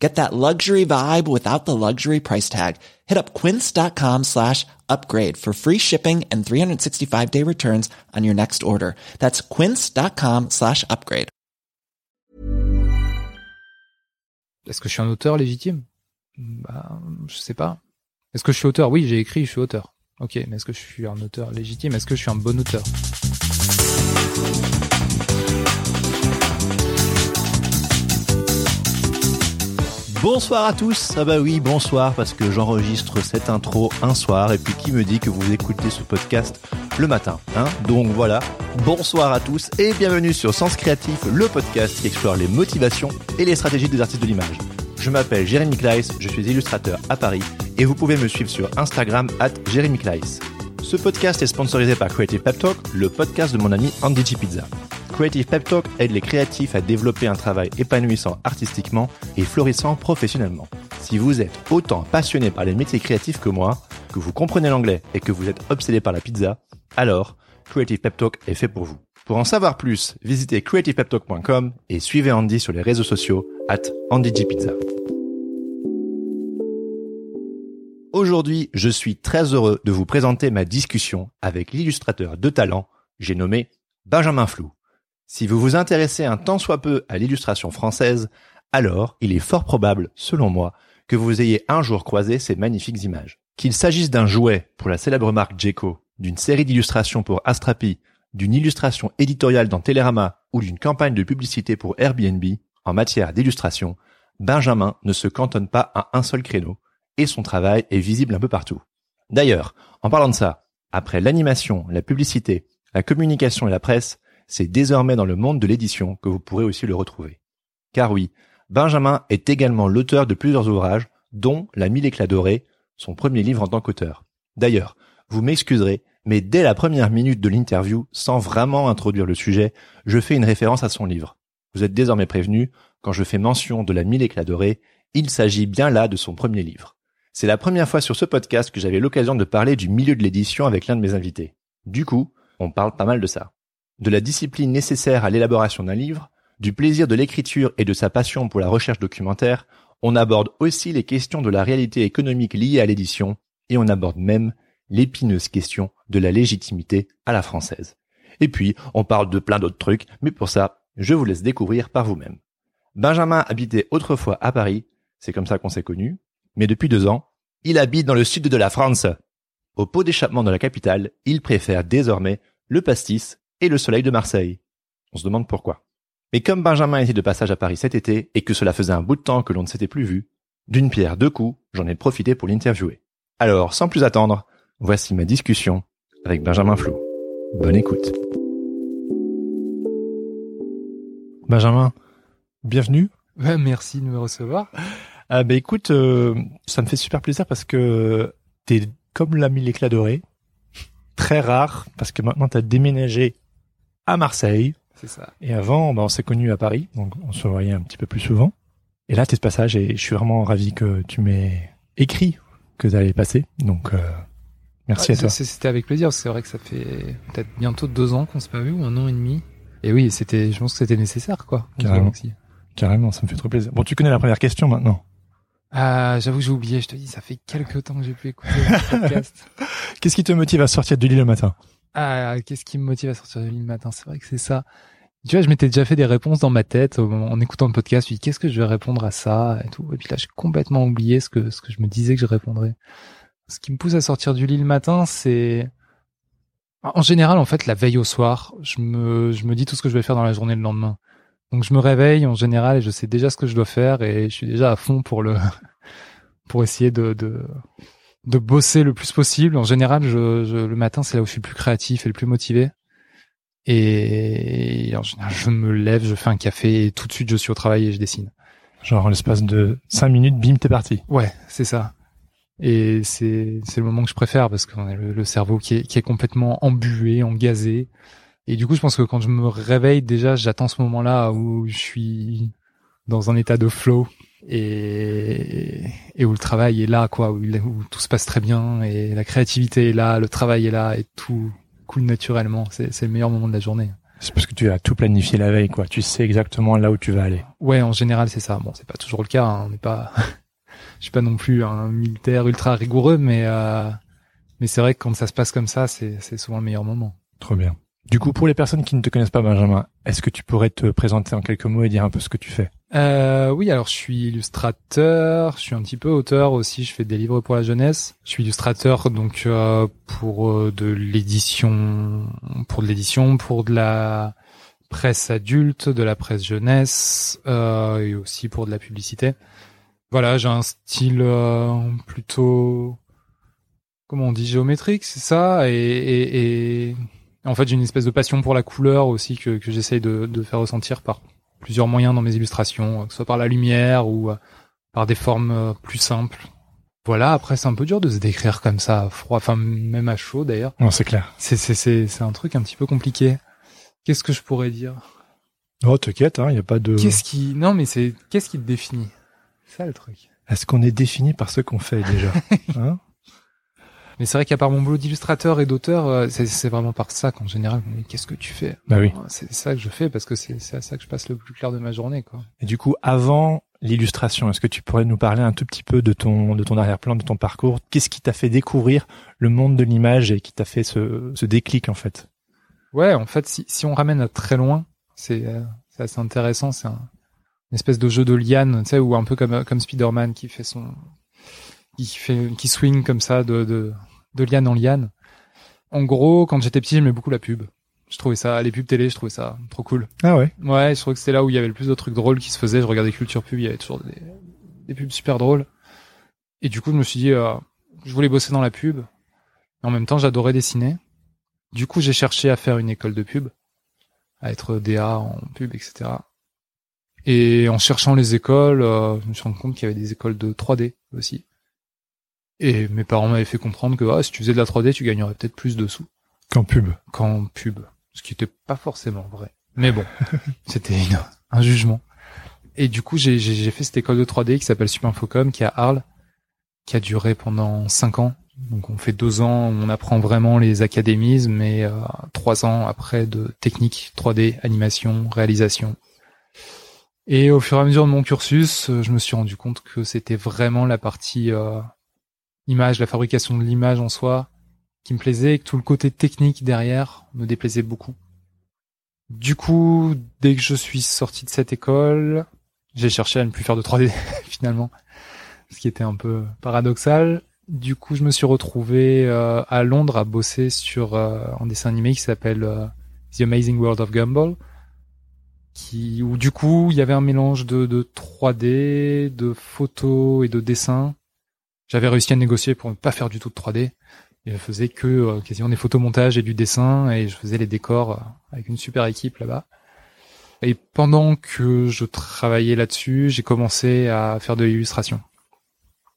Get that luxury vibe without the luxury price tag. Hit up quince.com slash upgrade for free shipping and 365 day returns on your next order. That's quince.com slash upgrade. Est-ce que je suis un auteur légitime? Bah, je sais pas. Est-ce que je suis auteur? Oui, j'ai écrit, je suis auteur. Ok, mais est-ce que je suis un auteur légitime? Est-ce que je suis un bon auteur? Bonsoir à tous. Ah bah oui, bonsoir parce que j'enregistre cette intro un soir et puis qui me dit que vous écoutez ce podcast le matin, hein Donc voilà. Bonsoir à tous et bienvenue sur Sens Créatif, le podcast qui explore les motivations et les stratégies des artistes de l'image. Je m'appelle Jérémy Kleiss, je suis illustrateur à Paris et vous pouvez me suivre sur Instagram at Jérémy Kleiss. Ce podcast est sponsorisé par Creative Pep Talk, le podcast de mon ami Andy G. Pizza. Creative Pep Talk aide les créatifs à développer un travail épanouissant artistiquement et florissant professionnellement. Si vous êtes autant passionné par les métiers créatifs que moi, que vous comprenez l'anglais et que vous êtes obsédé par la pizza, alors Creative Pep Talk est fait pour vous. Pour en savoir plus, visitez creativepeptalk.com et suivez Andy sur les réseaux sociaux at AndyGPizza. Aujourd'hui, je suis très heureux de vous présenter ma discussion avec l'illustrateur de talent, j'ai nommé Benjamin Flou. Si vous vous intéressez un tant soit peu à l'illustration française, alors il est fort probable, selon moi, que vous ayez un jour croisé ces magnifiques images. Qu'il s'agisse d'un jouet pour la célèbre marque Jeco, d'une série d'illustrations pour Astrapi, d'une illustration éditoriale dans Télérama ou d'une campagne de publicité pour Airbnb, en matière d'illustration, Benjamin ne se cantonne pas à un seul créneau, et son travail est visible un peu partout. D'ailleurs, en parlant de ça, après l'animation, la publicité, la communication et la presse, c'est désormais dans le monde de l'édition que vous pourrez aussi le retrouver. Car oui, Benjamin est également l'auteur de plusieurs ouvrages, dont La mille éclats dorés, son premier livre en tant qu'auteur. D'ailleurs, vous m'excuserez, mais dès la première minute de l'interview, sans vraiment introduire le sujet, je fais une référence à son livre. Vous êtes désormais prévenu, quand je fais mention de La mille éclats dorés, il s'agit bien là de son premier livre. C'est la première fois sur ce podcast que j'avais l'occasion de parler du milieu de l'édition avec l'un de mes invités. Du coup, on parle pas mal de ça de la discipline nécessaire à l'élaboration d'un livre, du plaisir de l'écriture et de sa passion pour la recherche documentaire, on aborde aussi les questions de la réalité économique liée à l'édition, et on aborde même l'épineuse question de la légitimité à la française. Et puis, on parle de plein d'autres trucs, mais pour ça, je vous laisse découvrir par vous-même. Benjamin habitait autrefois à Paris, c'est comme ça qu'on s'est connus, mais depuis deux ans, il habite dans le sud de la France. Au pot d'échappement de la capitale, il préfère désormais le pastis et le soleil de Marseille. On se demande pourquoi. Mais comme Benjamin était de passage à Paris cet été et que cela faisait un bout de temps que l'on ne s'était plus vu, d'une pierre deux coups, j'en ai profité pour l'interviewer. Alors, sans plus attendre, voici ma discussion avec Benjamin Flou. Bonne écoute. Benjamin, bienvenue. merci de me recevoir. Ah bah écoute, euh, ça me fait super plaisir parce que t'es comme l'ami l'éclat doré, très rare parce que maintenant t'as déménagé à Marseille. C'est ça. Et avant, bah, on s'est connus à Paris, donc on se voyait un petit peu plus souvent. Et là, t'es de passage et je suis vraiment ravi que tu m'aies écrit que tu allais passer. Donc, euh, merci à toi. C'était avec plaisir. C'est vrai que ça fait peut-être bientôt deux ans qu'on s'est pas vu ou un an et demi. Et oui, c'était, je pense que c'était nécessaire, quoi. Carrément. Carrément, ça me fait trop plaisir. Bon, tu connais la première question maintenant. Ah, j'avoue que j'ai oublié. Je te dis, ça fait quelques temps que j'ai pu écouter le podcast. Qu'est-ce qui te motive à sortir du lit le matin? Ah, qu'est-ce qui me motive à sortir du lit le matin? C'est vrai que c'est ça. Tu vois, je m'étais déjà fait des réponses dans ma tête en écoutant le podcast. Je me qu'est-ce que je vais répondre à ça et tout. Et puis là, j'ai complètement oublié ce que ce que je me disais que je répondrais. Ce qui me pousse à sortir du lit le matin, c'est en général, en fait, la veille au soir, je me je me dis tout ce que je vais faire dans la journée le lendemain. Donc je me réveille en général et je sais déjà ce que je dois faire et je suis déjà à fond pour le pour essayer de de de bosser le plus possible. En général, je, je le matin, c'est là où je suis le plus créatif et le plus motivé. Et en général, je me lève, je fais un café et tout de suite, je suis au travail et je dessine. Genre, en l'espace de cinq minutes, bim, t'es parti. Ouais, c'est ça. Et c'est c'est le moment que je préfère parce qu'on a le, cerveau qui est qui est complètement embué, engazé. Et du coup, je pense que quand je me réveille, déjà, j'attends ce moment-là où je suis dans un état de flow et, et où le travail est là, quoi, où, où, tout se passe très bien et la créativité est là, le travail est là et tout coule naturellement. C'est le meilleur moment de la journée. C'est parce que tu as tout planifié la veille, quoi. Tu sais exactement là où tu vas aller. Ouais, en général, c'est ça. Bon, c'est pas toujours le cas. Hein. On n'est pas, je suis pas non plus un militaire ultra rigoureux, mais euh... mais c'est vrai que quand ça se passe comme ça, c'est c'est souvent le meilleur moment. Trop bien. Du coup, pour les personnes qui ne te connaissent pas, Benjamin, est-ce que tu pourrais te présenter en quelques mots et dire un peu ce que tu fais? Euh, Oui, alors je suis illustrateur, je suis un petit peu auteur aussi, je fais des livres pour la jeunesse. Je suis illustrateur donc euh, pour euh, de l'édition, pour de l'édition, pour de la presse adulte, de la presse jeunesse euh, et aussi pour de la publicité. Voilà, j'ai un style euh, plutôt, comment on dit, géométrique, c'est ça, et, et, et en fait, j'ai une espèce de passion pour la couleur aussi que, que j'essaye de, de, faire ressentir par plusieurs moyens dans mes illustrations, que ce soit par la lumière ou euh, par des formes euh, plus simples. Voilà, après c'est un peu dur de se décrire comme ça, froid, enfin même à chaud d'ailleurs. Non, c'est clair. C'est c'est c'est c'est un truc un petit peu compliqué. Qu'est-ce que je pourrais dire? Oh, t'inquiète, hein, y a pas de. Qu'est-ce qui Non, mais c'est qu'est-ce qui te définit? C'est ça le truc. Est-ce qu'on est défini par ce qu'on fait déjà? Hein? Mais c'est vrai qu'à part mon boulot d'illustrateur et d'auteur, c'est vraiment par ça qu'en général, mais qu'est-ce que tu fais? Bah oui. C'est ça que je fais parce que c'est à ça que je passe le plus clair de ma journée, quoi. Et du coup, avant l'illustration, est-ce que tu pourrais nous parler un tout petit peu de ton de ton arrière-plan, de ton parcours? Qu'est-ce qui t'a fait découvrir le monde de l'image et qui t'a fait ce, ce déclic en fait? Ouais, en fait, si, si on ramène à très loin, c'est euh, assez intéressant. C'est un, une espèce de jeu de liane, tu sais, ou un peu comme comme Spider-Man qui fait son qui fait qui swing comme ça de, de de liane en liane. En gros, quand j'étais petit, j'aimais beaucoup la pub. Je trouvais ça, les pubs télé, je trouvais ça trop cool. Ah ouais. Ouais, je trouvais que c'était là où il y avait le plus de trucs drôles qui se faisaient. Je regardais Culture Pub, il y avait toujours des, des pubs super drôles. Et du coup, je me suis dit, euh, je voulais bosser dans la pub. En même temps, j'adorais dessiner. Du coup, j'ai cherché à faire une école de pub, à être DA en pub, etc. Et en cherchant les écoles, euh, je me suis rendu compte qu'il y avait des écoles de 3D aussi. Et mes parents m'avaient fait comprendre que ah, si tu faisais de la 3D, tu gagnerais peut-être plus de sous. Qu'en pub. Qu'en pub. Ce qui était pas forcément vrai. Mais bon, c'était un jugement. Et du coup, j'ai fait cette école de 3D qui s'appelle Supinfocom, qui est à Arles, qui a duré pendant 5 ans. Donc on fait deux ans, on apprend vraiment les académismes, mais euh, trois ans après de technique 3D, animation, réalisation. Et au fur et à mesure de mon cursus, je me suis rendu compte que c'était vraiment la partie euh, image, la fabrication de l'image en soi, qui me plaisait, et que tout le côté technique derrière me déplaisait beaucoup. Du coup, dès que je suis sorti de cette école, j'ai cherché à ne plus faire de 3D finalement, ce qui était un peu paradoxal. Du coup, je me suis retrouvé euh, à Londres à bosser sur euh, un dessin animé qui s'appelle euh, The Amazing World of Gumball, qui où du coup il y avait un mélange de, de 3D, de photos et de dessins j'avais réussi à négocier pour ne pas faire du tout de 3D. Et je faisais que euh, quasiment des photomontages et du dessin et je faisais les décors euh, avec une super équipe là-bas. Et pendant que je travaillais là-dessus, j'ai commencé à faire de l'illustration.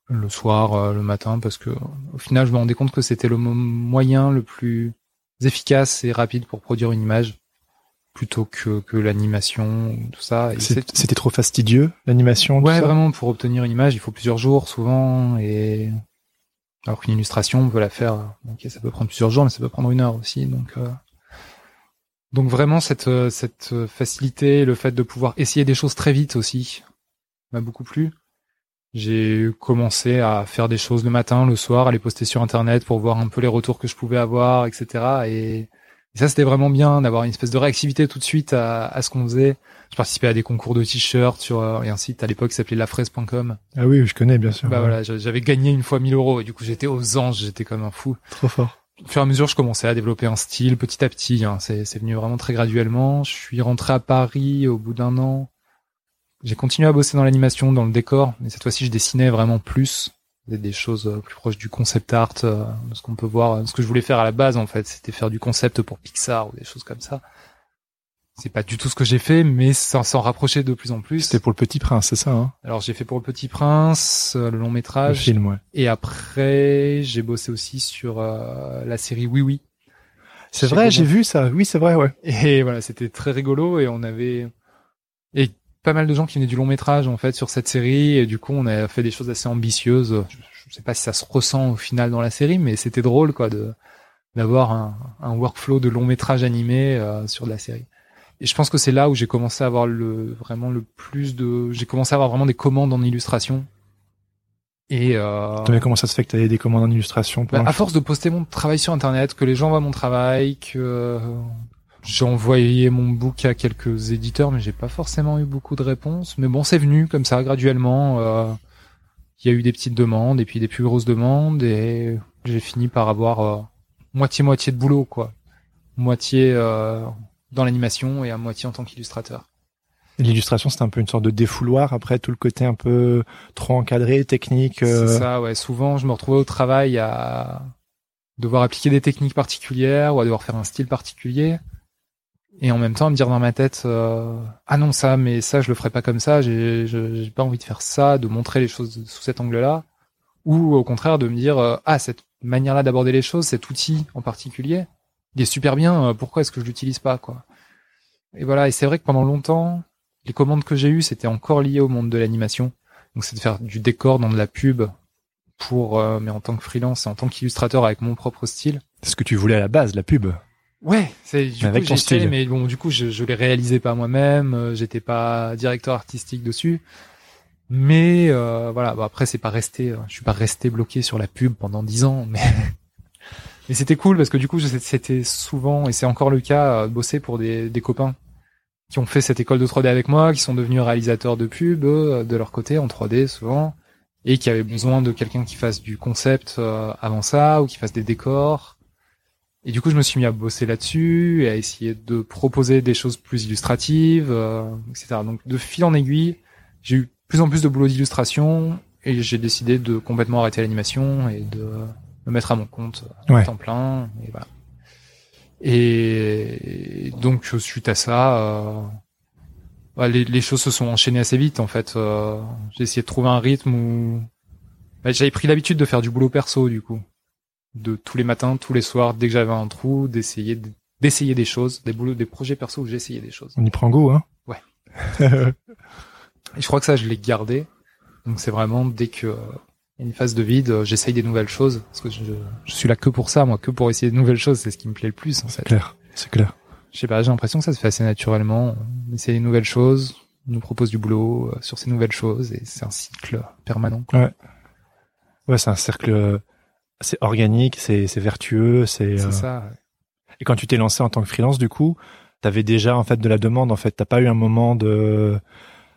Le soir, euh, le matin, parce que au final, je me rendais compte que c'était le moyen le plus efficace et rapide pour produire une image plutôt que, que l'animation tout ça. C'était trop fastidieux l'animation. Ouais, vraiment pour obtenir une image, il faut plusieurs jours souvent et alors qu'une illustration, on peut la faire. Ok, ça peut prendre plusieurs jours, mais ça peut prendre une heure aussi. Donc euh... donc vraiment cette cette facilité, le fait de pouvoir essayer des choses très vite aussi m'a beaucoup plu. J'ai commencé à faire des choses le matin, le soir, à les poster sur internet pour voir un peu les retours que je pouvais avoir, etc. Et et ça, c'était vraiment bien d'avoir une espèce de réactivité tout de suite à, à ce qu'on faisait. Je participais à des concours de t-shirts sur euh, un site à l'époque qui s'appelait lafraise.com. Ah oui, je connais bien sûr. Bah voilà, j'avais gagné une fois 1000 euros et du coup j'étais aux anges, j'étais comme un fou. Trop fort. Au fur et à mesure, je commençais à développer un style petit à petit. Hein. C'est venu vraiment très graduellement. Je suis rentré à Paris au bout d'un an. J'ai continué à bosser dans l'animation, dans le décor, mais cette fois-ci, je dessinais vraiment plus des choses euh, plus proches du concept art, euh, de ce qu'on peut voir, ce que je voulais faire à la base en fait, c'était faire du concept pour Pixar ou des choses comme ça. C'est pas du tout ce que j'ai fait, mais ça s'en rapprochait de plus en plus. C'était pour le Petit Prince, c'est ça hein? Alors j'ai fait pour le Petit Prince, euh, le long métrage. Le film, ouais. Et après, j'ai bossé aussi sur la série Oui Oui. C'est vrai, j'ai vu ça. Oui, c'est vrai, ouais. Et voilà, c'était très rigolo et on avait et pas mal de gens qui venaient du long métrage en fait sur cette série et du coup on a fait des choses assez ambitieuses. Je, je sais pas si ça se ressent au final dans la série, mais c'était drôle quoi de d'avoir un, un workflow de long métrage animé euh, sur de la série. Et je pense que c'est là où j'ai commencé à avoir le vraiment le plus de j'ai commencé à avoir vraiment des commandes en illustration. Et euh, mais comment ça se fait que t'avais des commandes en illustration bah, à force de poster mon travail sur internet, que les gens voient mon travail, que j'ai envoyé mon book à quelques éditeurs, mais j'ai pas forcément eu beaucoup de réponses. Mais bon, c'est venu comme ça, graduellement. euh, Il y a eu des petites demandes et puis des plus grosses demandes et j'ai fini par avoir euh, moitié-moitié de boulot, quoi. Moitié euh, dans l'animation et à moitié en tant qu'illustrateur. L'illustration, c'était un peu une sorte de défouloir. Après, tout le côté un peu trop encadré, technique. euh, C'est ça, ouais. Souvent, je me retrouvais au travail à devoir appliquer des techniques particulières ou à devoir faire un style particulier. Et en même temps, me dire dans ma tête, euh, ah non, ça, mais ça, je le ferai pas comme ça, j'ai j'ai pas envie de faire ça, de montrer les choses sous cet angle-là. Ou au contraire, de me dire, euh, ah, cette manière-là d'aborder les choses, cet outil en particulier, il est super bien, euh, pourquoi est-ce que je l'utilise pas, quoi? Et voilà, et c'est vrai que pendant longtemps, les commandes que j'ai eues, c'était encore lié au monde de l'animation. Donc c'est de faire du décor dans de la pub pour, euh, mais en tant que freelance et en tant qu'illustrateur avec mon propre style. C'est ce que tu voulais à la base, la pub. Ouais, c'est du avec coup j'ai mais bon du coup je, je les réalisais pas moi-même, euh, j'étais pas directeur artistique dessus. Mais euh, voilà, bon, après c'est pas resté, euh, je suis pas resté bloqué sur la pub pendant dix ans, mais mais c'était cool parce que du coup c'était souvent et c'est encore le cas euh, bosser pour des, des copains qui ont fait cette école de 3D avec moi, qui sont devenus réalisateurs de pub euh, de leur côté en 3D souvent et qui avaient besoin de quelqu'un qui fasse du concept euh, avant ça ou qui fasse des décors. Et du coup, je me suis mis à bosser là-dessus et à essayer de proposer des choses plus illustratives, euh, etc. Donc, de fil en aiguille, j'ai eu plus en plus de boulot d'illustration et j'ai décidé de complètement arrêter l'animation et de me mettre à mon compte euh, à Ouais. temps plein. Et voilà. Et donc, suite à ça, euh, bah, les, les choses se sont enchaînées assez vite en fait. Euh, j'ai essayé de trouver un rythme où bah, j'avais pris l'habitude de faire du boulot perso du coup, de tous les matins, tous les soirs, dès que j'avais un trou, d'essayer de- d'essayer des choses, des boulots, des projets perso où j'essayais des choses. On y prend goût, hein Ouais. Et je crois que ça, je l'ai gardé. Donc c'est vraiment dès que euh, y a une phase de vide, euh, j'essaye des nouvelles choses parce que je, je suis là que pour ça, moi, que pour essayer de nouvelles choses, c'est ce qui me plaît le plus en c'est clair. C'est clair. Je sais pas, j'ai l'impression que ça se fait assez naturellement. On essaie des nouvelles choses, on nous propose du boulot euh, sur ces nouvelles choses et c'est un cycle permanent. quoi. Ouais, c'est un cercle assez organique, c'est c'est vertueux, c'est. C'est euh, ça. ouais. Et quand tu t'es lancé en tant que freelance, du coup, t'avais déjà en fait de la demande. En fait, t'as pas eu un moment de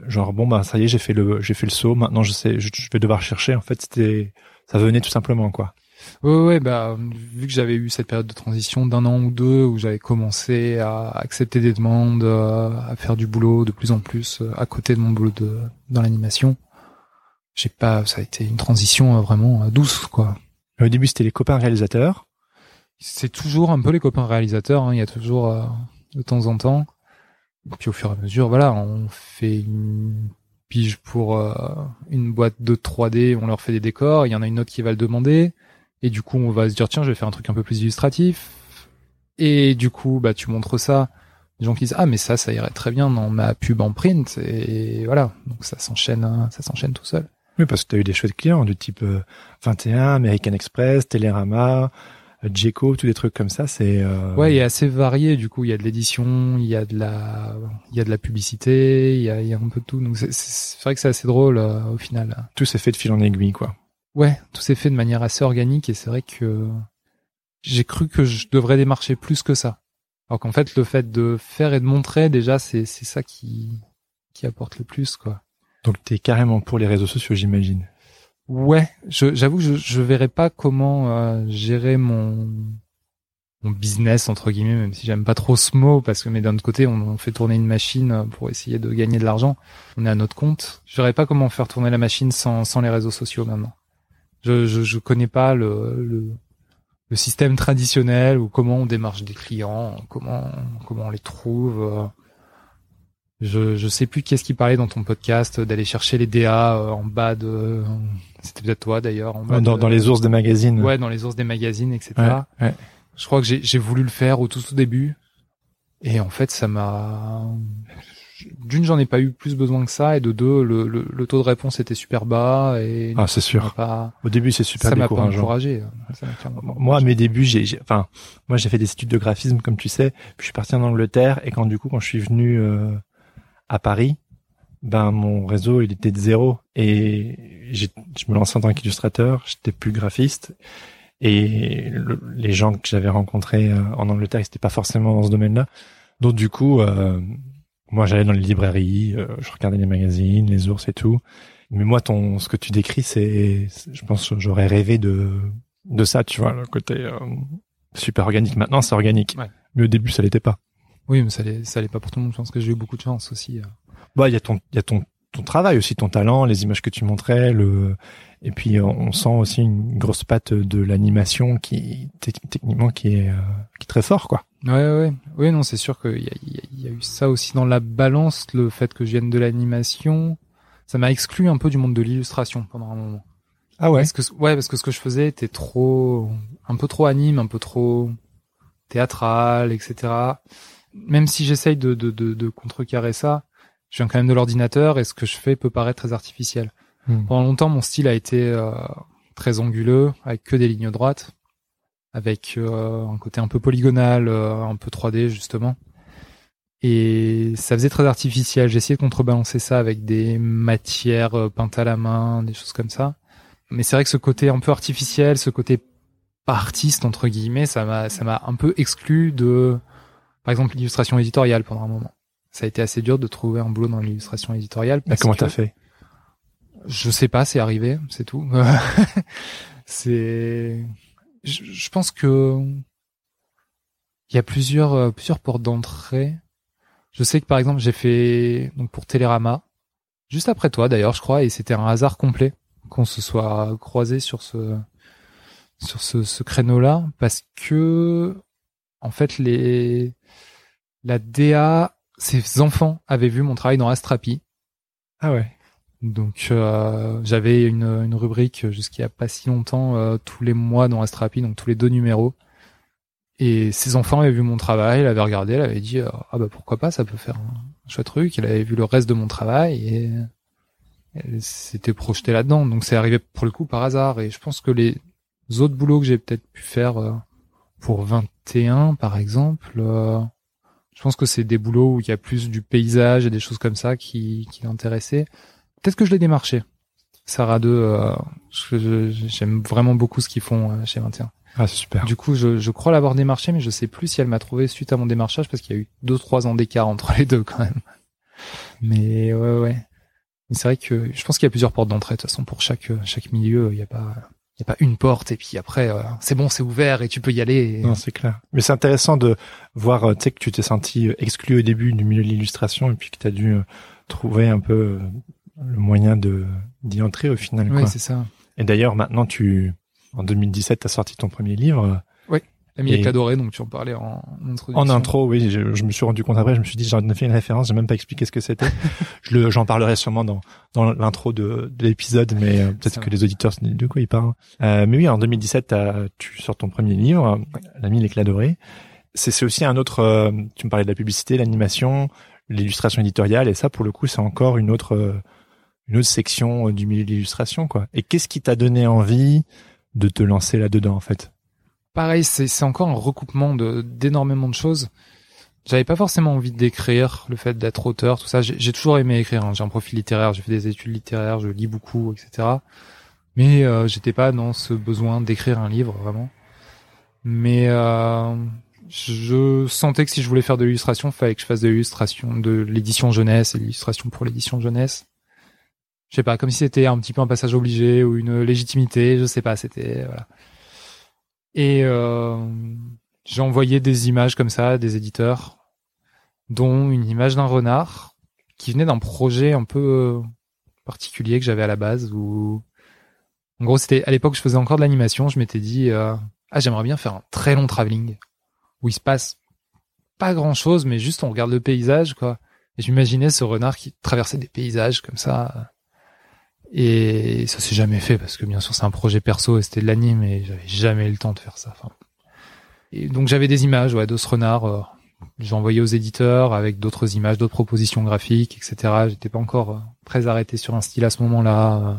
genre bon bah ça y est, j'ai fait le j'ai fait le saut. Maintenant, je sais, je, je vais devoir chercher. En fait, c'était ça venait tout simplement quoi. Ouais, ouais, bah, vu que j'avais eu cette période de transition d'un an ou deux où j'avais commencé à accepter des demandes, euh, à faire du boulot de plus en plus euh, à côté de mon boulot de, dans l'animation, j'ai pas, ça a été une transition vraiment douce, quoi. Au début, c'était les copains réalisateurs. C'est toujours un peu les copains réalisateurs, hein, il y a toujours euh, de temps en temps. Puis au fur et à mesure, voilà, on fait une pige pour euh, une boîte de 3D, on leur fait des décors, il y en a une autre qui va le demander, et du coup on va se dire tiens je vais faire un truc un peu plus illustratif, et du coup bah tu montres ça, les gens qui disent ah mais ça ça irait très bien dans ma pub en print, et voilà, donc ça s'enchaîne, hein, ça s'enchaîne tout seul. Oui, parce que t'as eu des chouettes clients du type euh, 21, American Express, Télérama, euh, Jeco, tous des trucs comme ça. C'est euh, Ouais, il est assez varié. Du coup, il y a de l'édition, il y a de la, il y a de la publicité, il y a, il y a un peu de tout. Donc c'est vrai que c'est assez drôle euh, au final. tout s'est fait de fil en aiguille quoi. Ouais, tout s'est fait de manière assez organique et c'est vrai que j'ai cru que je devrais démarcher plus que ça. Alors qu'en fait, le fait de faire et de montrer déjà, c'est c'est ça qui qui apporte le plus quoi. Donc t'es carrément pour les réseaux sociaux, j'imagine. Ouais, j'avoue que je, je verrais pas comment euh, gérer mon mon business entre guillemets, même si j'aime pas trop ce mot parce que mais d'un autre côté on, on fait tourner une machine euh, pour essayer de gagner de l'argent. On est à notre compte. Je verrais pas comment faire tourner la machine sans sans les réseaux sociaux maintenant. Je je, je connais pas le, le le système traditionnel ou comment on démarche des clients, comment comment on les trouve. euh. Je je sais plus qui est-ce qui parlait dans ton podcast d'aller chercher les DA euh, en bas de c'était peut-être toi d'ailleurs en bas Dans, de- dans les ours des magazines. ouais dans les ours des magazines etc. Ouais, ouais. Je crois que j'ai j'ai voulu le faire au tout début. Et en fait, ça m'a. D'une, j'en ai pas eu plus besoin que ça, et de deux, le, le, le taux de réponse était super bas et Ah, c'est sûr. pas, Au début, c'est super ça m'a pas encouragé. Ça pas Moi, à mes débuts, j'ai, j'ai- enfin, moi, j'ai fait des études de graphisme, comme tu sais. Puis je suis parti en Angleterre, et quand du coup, quand je suis venu euh, à Paris, ben mon réseau, il était de zéro, et je me lançais en tant qu'illustrateur. J'étais plus graphiste, et le- les gens que j'avais rencontrés euh, en Angleterre, ils n'étaient pas forcément dans ce domaine-là. Donc du coup, euh, moi, j'allais dans les librairies, euh, je regardais les magazines, les ours et tout. Mais moi, ton, ce que tu décris, c'est, je pense, que j'aurais rêvé de de ça, tu vois, le côté euh, super organique. Maintenant, c'est organique. Ouais. Mais au début, ça l'était pas. Oui, mais ça allait, ça pas pour tout le monde. Je pense que j'ai eu beaucoup de chance aussi. euh. Bah, il y a ton, il y a ton, ton travail aussi, ton talent, les images que tu montrais, le, et puis euh, on sent aussi une grosse patte de l'animation qui, te- techniquement, qui est, euh, qui est très fort, quoi. Ouais, ouais, ouais. Oui, non, c'est sûr qu'il y a, il y, a, il y a eu ça aussi dans la balance, le fait que je vienne de l'animation. Ça m'a exclu un peu du monde de l'illustration pendant un moment. Ah ouais? Parce que, ouais, parce que ce que je faisais était trop, un peu trop anime, un peu trop théâtral, etc. Même si j'essaye de, de, de, de contrecarrer ça, je viens quand même de l'ordinateur et ce que je fais peut paraître très artificiel. Hmm. Pendant longtemps, mon style a été euh, très anguleux, avec que des lignes droites, avec euh, un côté un peu polygonal, euh, un peu 3D justement. Et ça faisait très artificiel. J'ai essayé de contrebalancer ça avec des matières euh, peintes à la main, des choses comme ça. Mais c'est vrai que ce côté un peu artificiel, ce côté artiste entre guillemets, ça m'a ça m'a un peu exclu de, par exemple, l'illustration éditoriale pendant un moment. Ça a été assez dur de trouver un boulot dans l'illustration éditoriale. Mais comment que- t'as fait? Je sais pas, c'est arrivé, c'est tout. c'est, je, je pense que il y a plusieurs euh, plusieurs portes d'entrée. Je sais que par exemple j'ai fait donc pour Télérama juste après toi d'ailleurs je crois et c'était un hasard complet qu'on se soit croisé sur ce sur ce, ce créneau là parce que en fait les la DA ses enfants avaient vu mon travail dans Astrapi Ah ouais. donc euh, j'avais une, une rubrique jusqu'il y a pas si longtemps euh, tous les mois dans Astrapi, donc tous les deux numéros. Et ses enfants avaient vu mon travail, il avait regardé, il avait dit euh, ah bah pourquoi pas, ça peut faire un chouette truc. Il avait vu le reste de mon travail et, et s'était projeté là-dedans. Donc c'est arrivé pour le coup par hasard. Et je pense que les autres boulots que j'ai peut-être pu faire euh, pour 21 par exemple, euh, je pense que c'est des boulots où il y a plus du paysage et des choses comme ça qui, qui l'intéressaient. Peut-être que je l'ai démarché. Sarah 2, euh, j'aime vraiment beaucoup ce qu'ils font euh, chez 21. Ah, c'est super. Du coup, je, je crois l'avoir démarché, mais je sais plus si elle m'a trouvé suite à mon démarchage parce qu'il y a eu deux trois ans d'écart entre les deux quand même. Mais ouais, ouais. Mais c'est vrai que je pense qu'il y a plusieurs portes d'entrée. De toute façon, pour chaque chaque milieu, il n'y a pas il y a pas une porte et puis après euh, c'est bon, c'est ouvert et tu peux y aller. et- Non, c'est clair. Mais c'est intéressant de voir, euh, tu sais, que tu t'es senti euh, exclu au début du milieu de l'illustration et puis que tu as dû trouver un peu le moyen de d'y entrer au final. Quoi. c'est ça. Et d'ailleurs, maintenant, tu, en 2017, tu as sorti ton premier livre. L'ami Et- dorée, donc tu en parlais en, en introduction. En intro, oui, je, je me suis rendu compte après, je me suis dit, j'en ai fait une référence, j'ai même pas expliqué ce que c'était. je j'en parlerai sûrement dans, dans l'intro de, de l'épisode, mais euh, peut-être que les auditeurs se disent de quoi ils parlent. Euh, mais oui, en 2017, t'as- tu sors ton premier livre, L'ami l'éclat doré. C'est, aussi un autre, euh, tu me parlais de la publicité, l'animation, l'illustration éditoriale, et ça, pour le coup, c'est encore une autre, une autre section du milieu de l'illustration, quoi. Et qu'est-ce qui t'a donné envie de te lancer là-dedans, en fait? Pareil, c'est encore un recoupement de d'énormément de choses. J'avais pas forcément envie d'écrire, le fait d'être auteur, tout ça. J'ai toujours aimé écrire. hein. J'ai un profil littéraire, j'ai fait des études littéraires, je lis beaucoup, etc. Mais euh, j'étais pas dans ce besoin d'écrire un livre vraiment. Mais euh, je sentais que si je voulais faire de l'illustration, il fallait que je fasse de l'illustration, de l'édition jeunesse et de l'illustration pour l'édition jeunesse. Je sais pas, comme si c'était un petit peu un passage obligé ou une légitimité. Je sais pas, c'était voilà. Et euh, j'ai envoyé des images comme ça des éditeurs, dont une image d'un renard qui venait d'un projet un peu euh, particulier que j'avais à la base. Où, en gros, c'était à l'époque je faisais encore de l'animation. Je m'étais dit euh, ah j'aimerais bien faire un très long travelling où il se passe pas grand chose, mais juste on regarde le paysage quoi. Et j'imaginais ce renard qui traversait des paysages comme ça. Et ça s'est jamais fait parce que bien sûr c'est un projet perso et c'était de l'anime et j'avais jamais eu le temps de faire ça. Enfin, et donc j'avais des images ouais, de ce renard. Euh, aux éditeurs avec d'autres images, d'autres propositions graphiques, etc. J'étais pas encore euh, très arrêté sur un style à ce moment-là. Euh.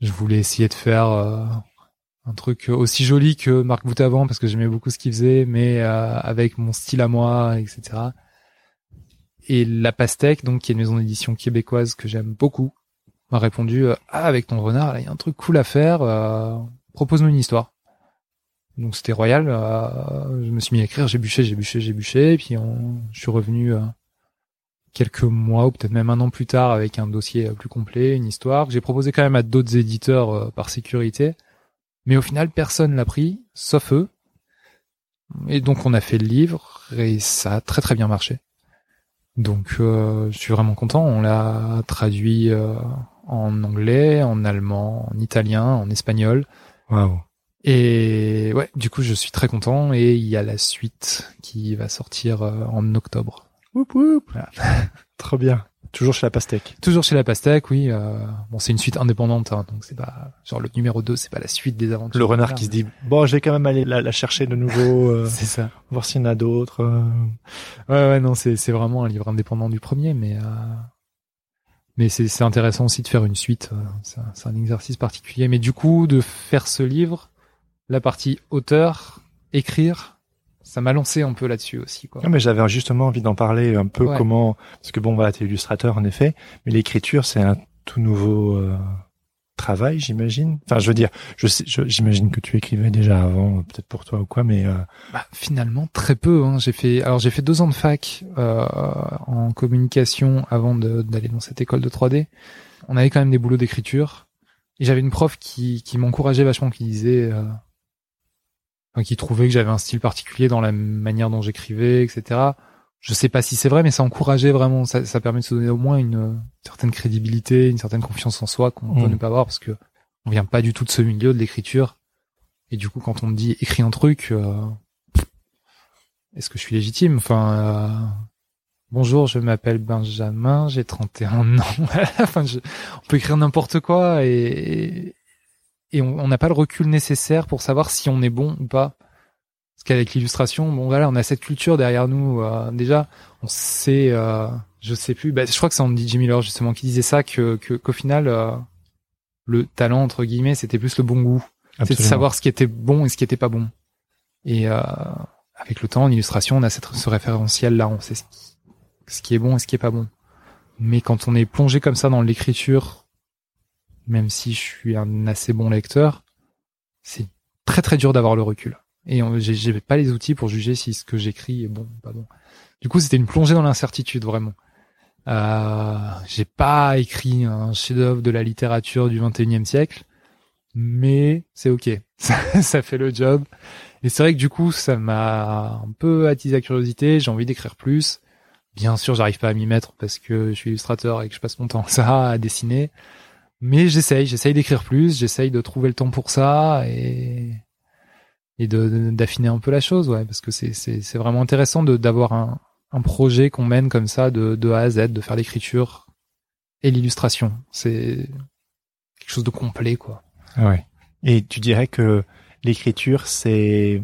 Je voulais essayer de faire un truc aussi joli que Marc Boutavant parce que j'aimais beaucoup ce qu'il faisait, mais avec mon style à moi, etc. Et La Pastèque, donc qui est une maison d'édition québécoise que j'aime beaucoup, m'a répondu ah avec ton renard, il y a un truc cool à faire, propose-nous une histoire. Donc c'était royal. Euh, je me suis mis à écrire, j'ai bûché, j'ai bûché, j'ai bûché, et puis je suis revenu euh, quelques mois ou peut-être même un an plus tard avec un dossier plus complet, une histoire que j'ai proposé quand même à d'autres éditeurs euh, par sécurité. Mais au final, personne l'a pris, sauf eux. Et donc on a fait le livre et ça a très très bien marché. Donc je suis vraiment content. On l'a traduit en anglais, en allemand, en italien, en espagnol. Waouh. Et ouais, du coup, je suis très content et il y a la suite qui va sortir euh, en octobre. Oup, oup. Trop bien. Toujours chez la pastèque. Toujours chez la pastèque, oui. Euh, bon, c'est une suite indépendante, hein, donc c'est pas genre le numéro 2, c'est pas la suite des aventures. Le renard qui se dit bon, je vais quand même aller la, chercher de nouveau. Euh, c'est ça. Voir s'il y en a d'autres. Euh. Ouais, ouais, non, c'est c'est vraiment un livre indépendant du premier, mais mais c'est c'est intéressant aussi de faire une suite. C'est un, c'est un exercice particulier, mais du coup, de faire ce livre la partie auteur, écrire, ça m'a lancé un peu là-dessus aussi. Quoi. Non, mais j'avais justement envie d'en parler un peu comment, parce que bon, voilà, t'es illustrateur en effet, mais l'écriture c'est un tout nouveau euh, travail, j'imagine. Enfin, je veux dire, je j'imagine que tu écrivais déjà avant, peut-être pour toi ou quoi, mais euh... bah, finalement très peu. Hein. J'ai fait, alors j'ai fait deux ans de fac euh, en communication avant d'aller dans cette école de 3D. On avait quand même des boulots d'écriture. Et j'avais une prof qui, qui m'encourageait vachement, qui disait euh, qui trouvait que j'avais un style particulier dans la manière dont j'écrivais, etc. Je sais pas si c'est vrai, mais ça encourageait vraiment. Ça, ça, permet de se donner au moins une, certaine crédibilité, une certaine confiance en soi qu'on peut mm. ne pas avoir parce que on vient pas du tout de ce milieu de l'écriture. Et du coup, quand on me dit écris un truc, euh, est-ce que je suis légitime? Enfin, euh, bonjour, je m'appelle Benjamin, j'ai 31 ans. enfin, je, on peut écrire n'importe quoi et, et on n'a pas le recul nécessaire pour savoir si on est bon ou pas. Qu'avec l'illustration, bon voilà, on a cette culture derrière nous. Euh, déjà, on sait, euh, je sais plus, bah, je crois que c'est Andy J. Miller justement qui disait ça, que qu'au final, euh, le talent entre guillemets, c'était plus le bon goût, c'est de savoir ce qui était bon et ce qui était pas bon. Et euh, avec le temps, en illustration, on a cette, ce référentiel là, on sait ce qui, ce qui est bon et ce qui est pas bon. Mais quand on est plongé comme ça dans l'écriture même si je suis un assez bon lecteur, c'est très très dur d'avoir le recul. Et j'ai pas les outils pour juger si ce que j'écris est bon ou pas bon. Du coup, c'était une plongée dans l'incertitude vraiment. Euh, j'ai pas écrit un chef-d'œuvre de la littérature du 21e siècle, mais c'est ok, ça, fait le job. Et c'est vrai que du coup, ça m'a un peu attisé la curiosité. J'ai envie d'écrire plus. Bien sûr, j'arrive pas à m'y mettre parce que je suis illustrateur et que je passe mon temps ça, à dessiner. Mais j'essaye, j'essaye d'écrire plus, j'essaye de trouver le temps pour ça et et d'affiner un peu la chose, ouais, parce que c'est c'est c'est vraiment intéressant de d'avoir un un projet qu'on mène comme ça de de A à Z, de faire l'écriture et l'illustration. C'est quelque chose de complet, quoi. Ouais. Et tu dirais que l'écriture, c'est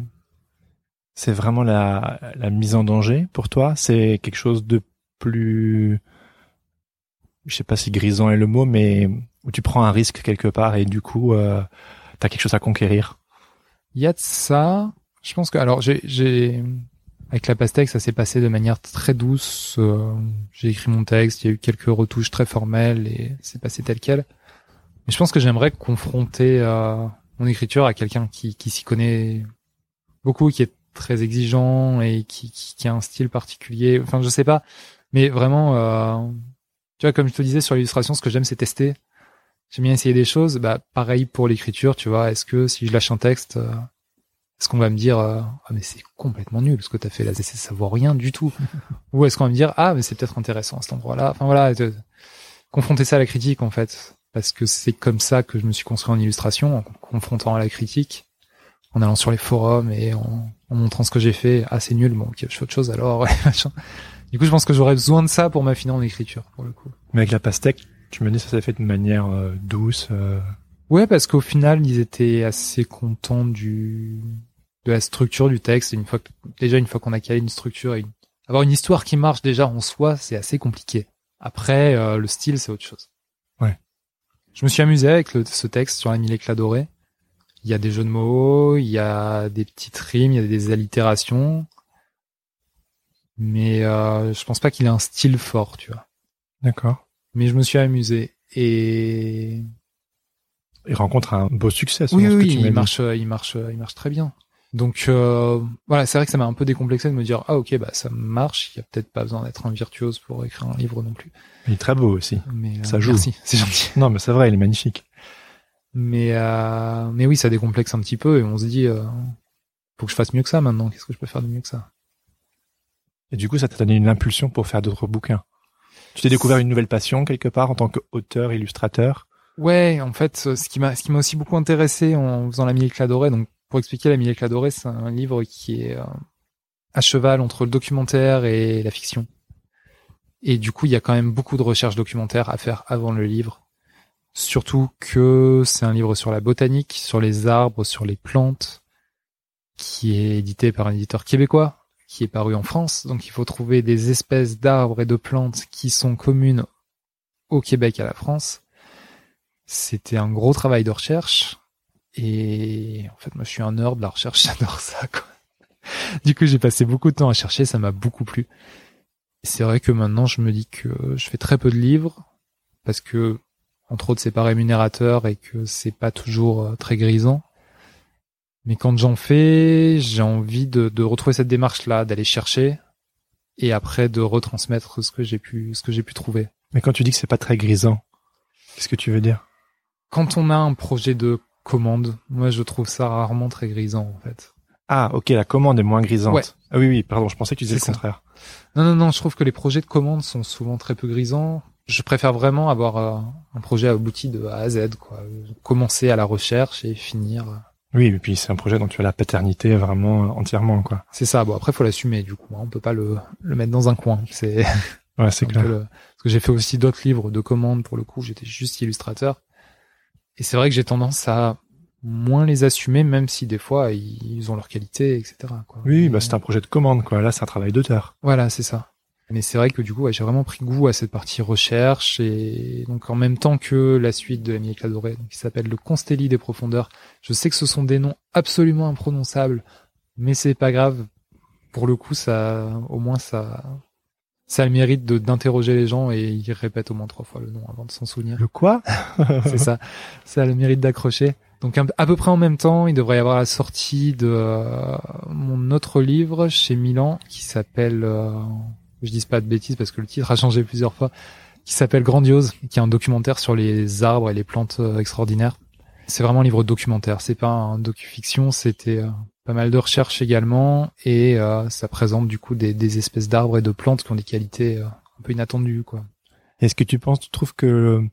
c'est vraiment la la mise en danger pour toi? C'est quelque chose de plus je sais pas si grisant est le mot, mais où tu prends un risque quelque part et du coup, euh, tu as quelque chose à conquérir? Il y a de ça. Je pense que alors j'ai avec la pastèque, ça s'est passé de manière très douce. Euh, j'ai écrit mon texte, il y a eu quelques retouches très formelles et c'est passé tel quel. Mais je pense que j'aimerais confronter euh, mon écriture à quelqu'un qui, qui s'y connaît beaucoup, qui est très exigeant et qui, qui, qui, a un style particulier. Enfin, je sais pas, mais vraiment, euh, tu vois, comme je te disais sur l'illustration, ce que j'aime, c'est tester. J'aime bien essayer des choses. Bah, pareil pour l'écriture, tu vois. Est-ce que si je lâche un texte, euh, est-ce qu'on va me dire euh, ah mais c'est complètement nul parce que t'as fait la ça vaut rien du tout. Ou est-ce qu'on va me dire ah mais c'est peut-être intéressant à cet endroit-là? Enfin voilà, confronter ça à la critique en fait, parce que c'est comme ça que je me suis construit en illustration, en confrontant à la critique, en allant sur les forums et en, montrant ce que j'ai fait. Ah c'est nul, bon ok je fais autre chose alors. Du coup, je pense que j'aurais besoin de ça pour m'affiner en écriture, pour le coup. Mais avec la pastèque, tu me dis ça s'est fait de manière euh, douce. Euh... Ouais, parce qu'au final, ils étaient assez contents du de la structure du texte. Une fois que, déjà une fois qu'on a calé une structure, et une- avoir une histoire qui marche déjà en soi, c'est assez compliqué. Après, euh, le style, c'est autre chose. Ouais. Je me suis amusé avec le- ce texte sur la mille éclats dorés. Il y a des jeux de mots, il y a des petites rimes, il y a des allitérations. Mais euh, je pense pas qu'il ait un style fort, tu vois. D'accord. Mais je me suis amusé. Et Il rencontre un beau succès. oui, oui, tu m'as il marche, euh, il marche, euh, il marche très bien. Donc euh, voilà, c'est vrai que ça m'a un peu décomplexé de me dire ah ok bah ça marche, il y a peut-être pas besoin d'être un virtuose pour écrire un livre non plus. Il est très beau aussi. Mais euh, Ça joue. Merci, c'est gentil. Non, mais c'est vrai, il est magnifique. Mais euh, mais oui, ça décomplexe un petit peu et on se dit euh, faut que je fasse mieux que ça maintenant. Qu'est-ce que je peux faire de mieux que ça? Et du coup, ça t'a donné une impulsion pour faire d'autres bouquins. Tu t'es découvert une nouvelle passion quelque part en tant qu'auteur, illustrateur? Ouais, en fait, euh, ce qui m'a ce qui m'a aussi beaucoup intéressé en faisant la mille éclats. Donc pour expliquer la mille éclats c'est un livre qui est euh, à cheval entre le documentaire et la fiction. Et du coup, il y a quand même beaucoup de recherches documentaires à faire avant le livre. Surtout que c'est un livre sur la botanique, sur les arbres, sur les plantes, qui est édité par un éditeur québécois, qui est paru en France. Donc il faut trouver des espèces d'arbres et de plantes qui sont communes au Québec et à la France. C'était un gros travail de recherche. Et en fait, moi, je suis un nerd de la recherche, j'adore ça. Du coup, j'ai passé beaucoup de temps à chercher, ça m'a beaucoup plu. C'est vrai que maintenant, je me dis que je fais très peu de livres, parce que, entre autres, c'est pas rémunérateur et que c'est pas toujours euh, très grisant. Mais quand j'en fais, j'ai envie de, de retrouver cette démarche-là, d'aller chercher, et après de retransmettre ce que j'ai pu, ce que j'ai pu trouver. Mais quand tu dis que c'est pas très grisant, qu'est-ce que tu veux dire? Quand on a un projet de commande, moi, je trouve ça rarement très grisant, en fait. Ah, ok, la commande est moins grisante. Ouais. Ah oui, oui, pardon, je pensais que tu disais le ça. contraire. Non, non, non, je trouve que les projets de commande sont souvent très peu grisants. Je préfère vraiment avoir euh, un projet abouti de A à Z, quoi. Commencer à la recherche et finir. Oui, et puis c'est un projet dont tu as la paternité vraiment euh, entièrement, quoi. C'est ça. Bon, après, faut l'assumer, du coup. hein. On peut pas le, le mettre dans un coin. C'est Ouais, c'est clair. le- Parce que j'ai fait aussi d'autres livres de commande, pour le coup. J'étais juste illustrateur. Et c'est vrai que j'ai tendance à moins les assumer, même si des fois, ils ont leur qualité, etc. Quoi. Oui, Mais- bah c'est un projet de commande, quoi. Là, c'est un travail d'auteur. Voilà, c'est ça. Mais c'est vrai que du coup, ouais, j'ai vraiment pris goût à cette partie recherche et donc en même temps que la suite de la éclat doré, qui s'appelle le Constelli des profondeurs. Je sais que ce sont des noms absolument imprononçables, mais c'est pas grave. Pour le coup, ça, au moins ça, ça a le mérite de d'interroger les gens et ils répètent au moins trois fois le nom avant de s'en souvenir. Le quoi? C'est ça. Ça a le mérite d'accrocher. Donc à peu près en même temps, il devrait y avoir la sortie de euh, mon autre livre chez Milan qui s'appelle, euh, je dis pas de bêtises parce que le titre a changé plusieurs fois, qui s'appelle Grandiose, qui est un documentaire sur les arbres et les plantes euh, extraordinaires. C'est vraiment un livre documentaire, c'est pas un docu-fiction, c'était euh, pas mal de recherches également et euh, ça présente du coup des, des espèces d'arbres et de plantes qui ont des qualités euh, un peu inattendues quoi. Est-ce que tu penses, tu trouves que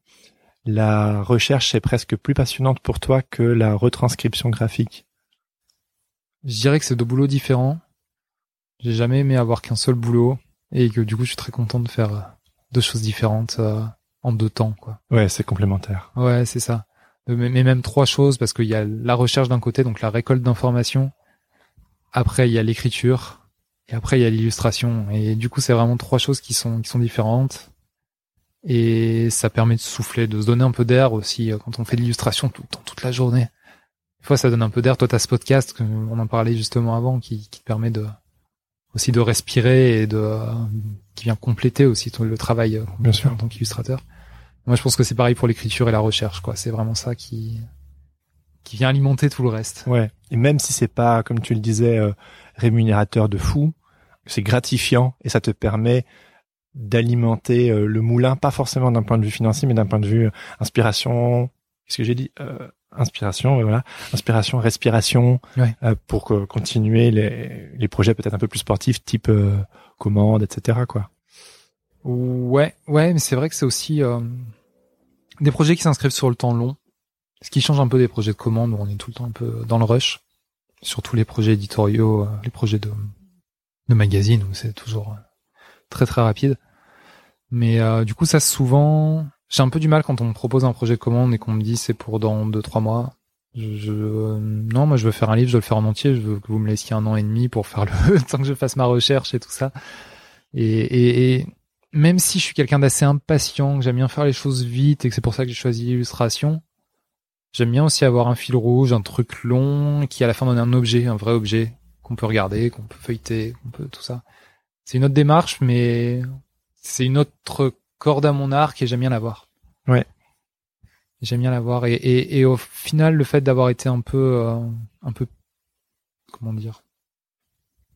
la recherche est presque plus passionnante pour toi que la retranscription graphique? Je dirais que c'est deux boulots différents. J'ai jamais aimé avoir qu'un seul boulot et que du coup je suis très content de faire euh, deux choses différentes euh, en deux temps quoi. Ouais, c'est complémentaire. Ouais, c'est ça. Euh, Mais, mais même trois choses parce qu'il y a la recherche d'un côté donc la récolte d'informations. Après il y a l'écriture et après il y a l'illustration et du coup c'est vraiment trois choses qui sont qui sont différentes. Et ça permet de souffler, de se donner un peu d'air aussi euh, quand on fait de l'illustration tout le temps, toute la journée. Des fois, ça donne un peu d'air. Toi, t'as ce podcast, on en parlait justement avant, qui, qui te permet de aussi de respirer et de euh, qui vient compléter aussi ton, le travail euh, Bien sûr. en tant qu'illustrateur. Moi, je pense que c'est pareil pour l'écriture et la recherche, quoi. C'est vraiment ça qui qui vient alimenter tout le reste. Ouais. Et même si c'est pas, comme tu le disais, euh, rémunérateur de fou, c'est gratifiant et ça te permet d'alimenter euh, le moulin, pas forcément d'un point de vue financier, mais d'un point de vue euh, inspiration. Qu'est-ce que j'ai dit? Inspiration, voilà. Inspiration, respiration, Ouais. euh, pour que- continuer les, les projets peut-être un peu plus sportifs, type euh, commande, etc. Quoi. Ouais, ouais, mais c'est vrai que c'est aussi euh, des projets qui s'inscrivent sur le temps long, ce qui change un peu des projets de commande où on est tout le temps un peu dans le rush. Surtout les projets éditoriaux, euh, les projets de, de magazines où c'est toujours euh, très très rapide. Mais euh, du coup, ça souvent, j'ai un peu du mal quand on me propose un projet de commande et qu'on me dit c'est pour dans deux trois mois. Je, je- euh, non, moi je veux faire un livre, je veux le faire en entier. Je veux que vous me laissiez un an et demi pour faire le temps que je fasse ma recherche et tout ça. Et, et, et même si je suis quelqu'un d'assez impatient, que j'aime bien faire les choses vite et que c'est pour ça que j'ai choisi l'illustration, j'aime bien aussi avoir un fil rouge, un truc long qui à la fin donne un objet, un vrai objet qu'on peut regarder, qu'on peut feuilleter, qu'on peut tout ça. C'est une autre démarche, mais c'est une autre corde à mon arc et j'aime bien l'avoir. Ouais. J'aime bien l'avoir et, et, et au final le fait d'avoir été un peu euh, un peu comment dire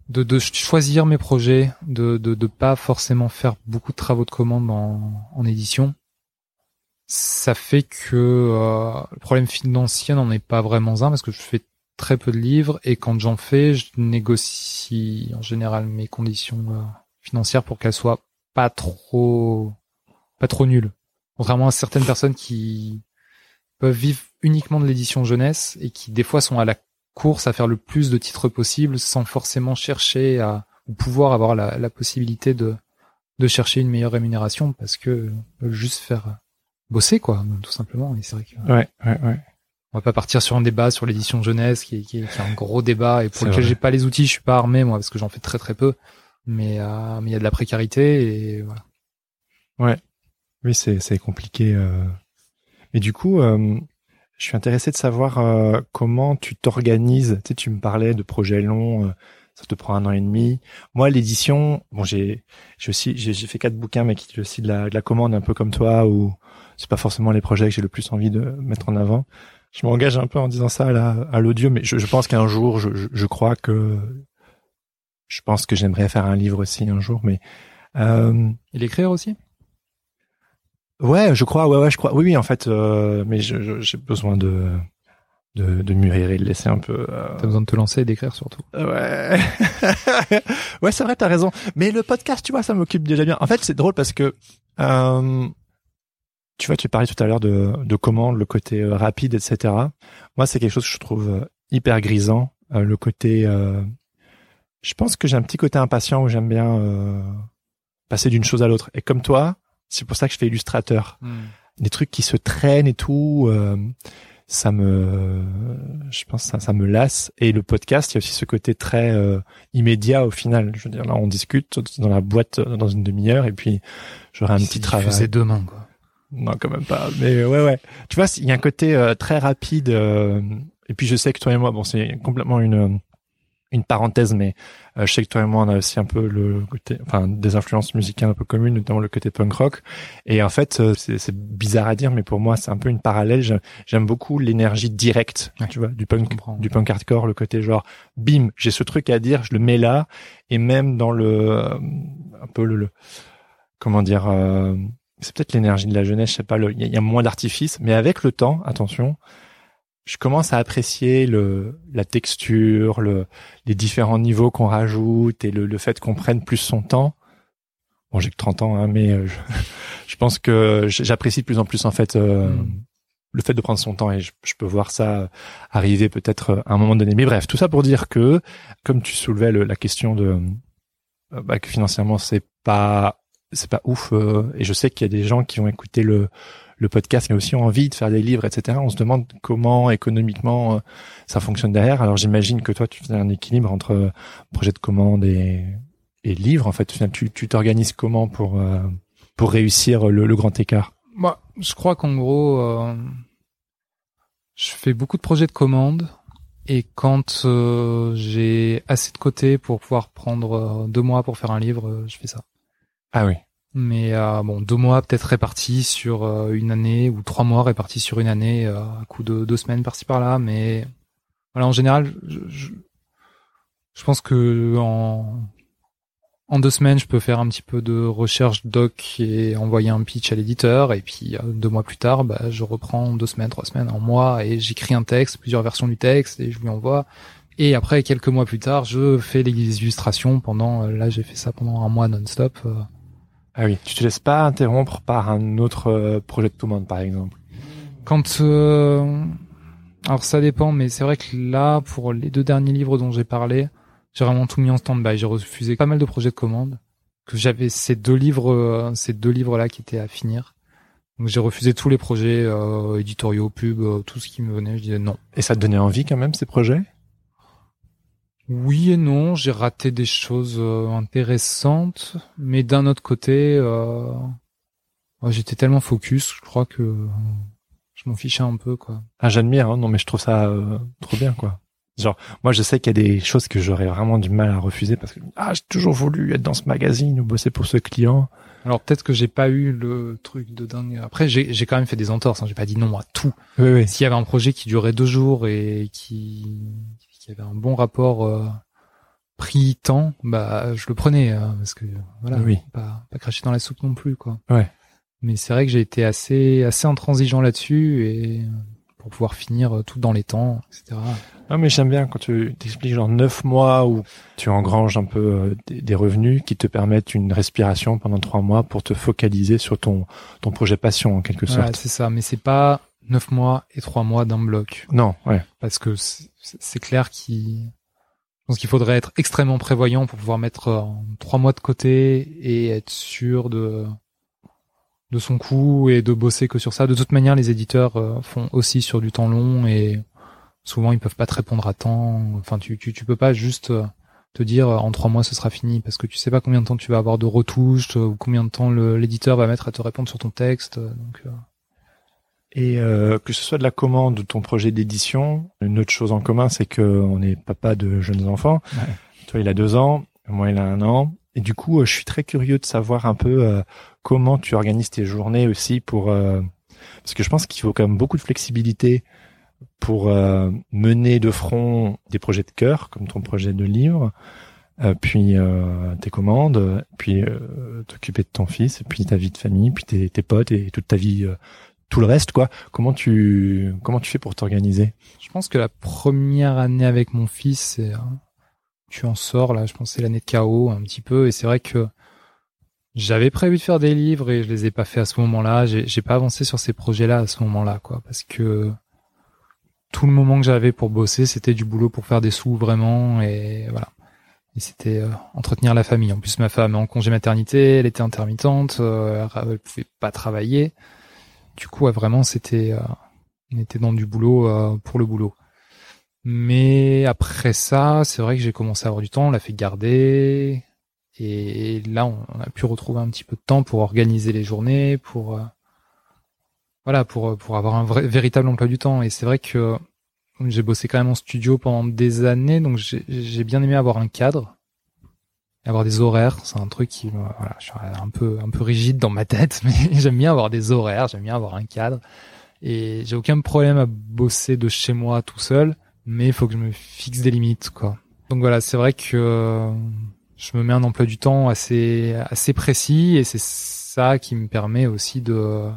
de, de choisir mes projets, de, de de pas forcément faire beaucoup de travaux de commande en, en édition, ça fait que euh, le problème financier n'en est pas vraiment un parce que je fais très peu de livres et quand j'en fais, je négocie en général mes conditions euh, financières pour qu'elles soient pas trop pas trop nulles. Contrairement à certaines personnes qui peuvent vivre uniquement de l'édition jeunesse et qui des fois sont à la course à faire le plus de titres possible sans forcément chercher à ou pouvoir avoir la, la possibilité de de chercher une meilleure rémunération parce que veulent juste faire bosser quoi tout simplement et c'est vrai que Ouais, ouais, ouais. on va pas partir sur un débat sur l'édition jeunesse qui est, qui, est, qui est un gros débat et pour lequel j'ai pas les outils, je suis pas armé moi parce que j'en fais très très peu. Mais euh, mais il y a de la précarité et voilà. Oui, c'est compliqué. euh. Mais du coup, euh, je suis intéressé de savoir euh, comment tu t'organises. Tu sais, tu me parlais de projets longs, ça te prend un an et demi. Moi, l'édition, bon, j'ai j'ai aussi j'ai fait quatre bouquins, mais qui aussi de la, de la commande, un peu comme toi, où c'est pas forcément les projets que j'ai le plus envie de mettre en avant. Je m'engage un peu en disant ça à l'audio, mais je, je pense qu'un jour, je, je, je crois que je pense que j'aimerais faire un livre aussi un jour, mais euh, Et l'écrire aussi? Ouais, je crois, ouais, ouais, je crois. Oui, oui, en fait, euh, mais j'ai besoin de, de de mûrir et de laisser un peu. euh, T'as besoin de te lancer et d'écrire surtout. Ouais, ouais, c'est vrai, t'as raison. Mais le podcast, tu vois, ça m'occupe déjà bien. En fait, c'est drôle parce que euh, tu vois, tu parlais tout à l'heure de de commandes, le côté euh, rapide, etc. Moi, c'est quelque chose que je trouve euh, hyper grisant, euh, le côté. euh, je pense que j'ai un petit côté impatient où j'aime bien euh, passer d'une chose à l'autre. Et comme toi, c'est pour ça que je fais illustrateur des trucs qui se traînent et tout, euh, ça me, je pense ça, ça me lasse. Et le podcast, il y a aussi ce côté très euh, immédiat au final. Je veux dire, là, on discute dans la boîte euh, dans une demi-heure et puis j'aurai un C'est petit travail. demain quoi. Non, quand même pas. Mais ouais, ouais. Tu vois, il y a un côté euh, très rapide. euh, et puis je sais que toi et moi, bon, c'est complètement une une parenthèse, mais euh, je sais que toi et moi, on a aussi un peu le côté, enfin, des influences musicales un peu communes, notamment le côté punk rock. Et en fait, euh, c'est c'est bizarre à dire, mais pour moi, c'est un peu une parallèle. J'ai- J'aime beaucoup l'énergie directe, Ouais, tu vois, du punk, du punk hardcore, le côté genre, bim, j'ai ce truc à dire, je le mets là, et même dans le, euh, un peu le, le- comment dire, euh, c'est peut-être l'énergie de la jeunesse, je sais pas, il y, y a moins d'artifice, mais avec le temps, attention, je commence à apprécier le, la texture, le, les différents niveaux qu'on rajoute et le, le fait qu'on prenne plus son temps. Bon, j'ai que 30 ans, hein, mais euh, je, je pense que j'apprécie de plus en plus en fait euh, Mm. le fait de prendre son temps et je, je peux voir ça arriver peut-être euh, à un moment donné. Mais bref, tout ça pour dire que, comme tu soulevais le- la question de euh, bah, que financièrement c'est pas c'est pas ouf euh, et je sais qu'il y a des gens qui ont écouté le le podcast ont aussi envie de faire des livres etc on se demande comment économiquement euh, ça fonctionne derrière. Alors j'imagine que toi tu fais un équilibre entre euh, projet de commande et et livre en fait tu t'organises comment pour euh, pour réussir le, le grand écart? Moi, je crois qu'en gros, euh, je fais beaucoup de projets de commande. Et quand euh, j'ai assez de côté pour pouvoir prendre deux mois pour faire un livre, je fais ça. ah oui Mais euh, bon, deux mois peut-être répartis sur euh, une année ou trois mois répartis sur une année, euh, à coup de deux semaines par-ci par-là. Mais voilà, en général, je, je, je pense que en en deux semaines, je peux faire un petit peu de recherche doc et envoyer un pitch à l'éditeur. Et puis euh, deux mois plus tard, bah, je reprends deux semaines, trois semaines, un mois et j'écris un texte, plusieurs versions du texte et je lui envoie. Et après, quelques mois plus tard, je fais les illustrations pendant, euh, là, j'ai fait ça pendant un mois non-stop. Ah oui tu te laisses pas interrompre par un autre euh, projet de commande par exemple Quand euh, alors ça dépend, mais c'est vrai que là, pour les deux derniers livres dont j'ai parlé, j'ai vraiment tout mis en stand-by. J'ai refusé pas mal de projets de commande que j'avais ces deux livres, euh, ces deux livres là qui étaient à finir. Donc j'ai refusé tous les projets euh, éditoriaux, pub, euh, tout ce qui me venait. Je disais non. Et ça te donnait envie quand même ces projets? Oui et non. J'ai raté des choses euh, intéressantes, mais d'un autre côté, euh, j'étais tellement focus, je crois que je m'en fichais un peu quoi. Ah, j'admire. Hein non, mais je trouve ça euh, trop bien, quoi. Genre, moi, je sais qu'il y a des choses que j'aurais vraiment du mal à refuser parce que ah, j'ai toujours voulu être dans ce magazine ou bosser pour ce client. Alors peut-être que j'ai pas eu le truc de dingue. Après, j'ai j'ai quand même fait des entorses. Hein. J'ai pas dit non à tout. Oui, oui. S'il y avait un projet qui durait deux jours et qui, qui avait un bon rapport euh, prix-temps, bah je le prenais euh, parce que voilà, Oui. pas, pas cracher dans la soupe non plus quoi. Ouais. Mais c'est vrai que j'ai été assez assez intransigeant là-dessus et pour pouvoir finir euh, tout dans les temps, etc. Non, mais j'aime bien quand tu t'expliques genre neuf mois où tu engranges un peu euh, des, revenus qui te permettent une respiration pendant trois mois pour te focaliser sur ton ton projet passion en quelque Voilà, sorte. c'est ça. Mais c'est pas neuf mois et trois mois d'un bloc. Non, ouais. parce que c'est clair qu'il je pense qu'il faudrait être extrêmement prévoyant pour pouvoir mettre euh, trois mois de côté et être sûr de de son coup et de bosser que sur ça. De toute manière, les éditeurs euh, font aussi sur du temps long et souvent ils peuvent pas te répondre à temps. Enfin, tu tu tu peux pas juste euh, te dire euh, en trois mois ce sera fini parce que tu sais pas combien de temps tu vas avoir de retouches ou combien de temps l'éditeur va mettre à te répondre sur ton texte. Donc euh, Et euh, que ce soit de la commande ou de ton projet d'édition, une autre chose en commun, c'est que on est papa de jeunes enfants. Ouais. Toi, il a deux ans, moi, il a un an. Et du coup, euh, je suis très curieux de savoir un peu euh, comment tu organises tes journées aussi pour... euh, parce que je pense qu'il faut quand même beaucoup de flexibilité pour euh, mener de front des projets de cœur, comme ton projet de livre, euh, puis euh, tes commandes, puis euh, t'occuper de ton fils, puis ta vie de famille, puis tes, tes potes et toute ta vie, euh, tout le reste, quoi. Comment tu comment tu fais pour t'organiser? Je pense que la première année avec mon fils, euh, tu en sors là. Je pense c'est l'année de chaos un petit peu, et c'est vrai que j'avais prévu de faire des livres et je les ai pas fait à ce moment-là. J'ai pas avancé sur ces projets-là à ce moment-là, quoi, parce que tout le moment que j'avais pour bosser, c'était du boulot pour faire des sous vraiment, et voilà. Et c'était euh, entretenir la famille. En plus, ma femme est en congé maternité, elle était intermittente, euh, elle pouvait pas travailler. Du coup, vraiment, c'était, euh, on était dans du boulot euh, pour le boulot. Mais après ça, c'est vrai que j'ai commencé à avoir du temps, on l'a fait garder. Et là, on a pu retrouver un petit peu de temps pour organiser les journées, pour euh, voilà, pour pour avoir un véritable emploi du temps. Et c'est vrai que j'ai bossé quand même en studio pendant des années, donc j'ai bien aimé avoir un cadre, avoir des horaires. C'est un truc qui, voilà, je suis un peu un peu rigide dans ma tête, mais j'aime bien avoir des horaires, j'aime bien avoir un cadre. Et j'ai aucun problème à bosser de chez moi tout seul, mais il faut que je me fixe des limites, quoi. Donc voilà, c'est vrai que je me mets un emploi du temps assez assez précis et c'est ça qui me permet aussi de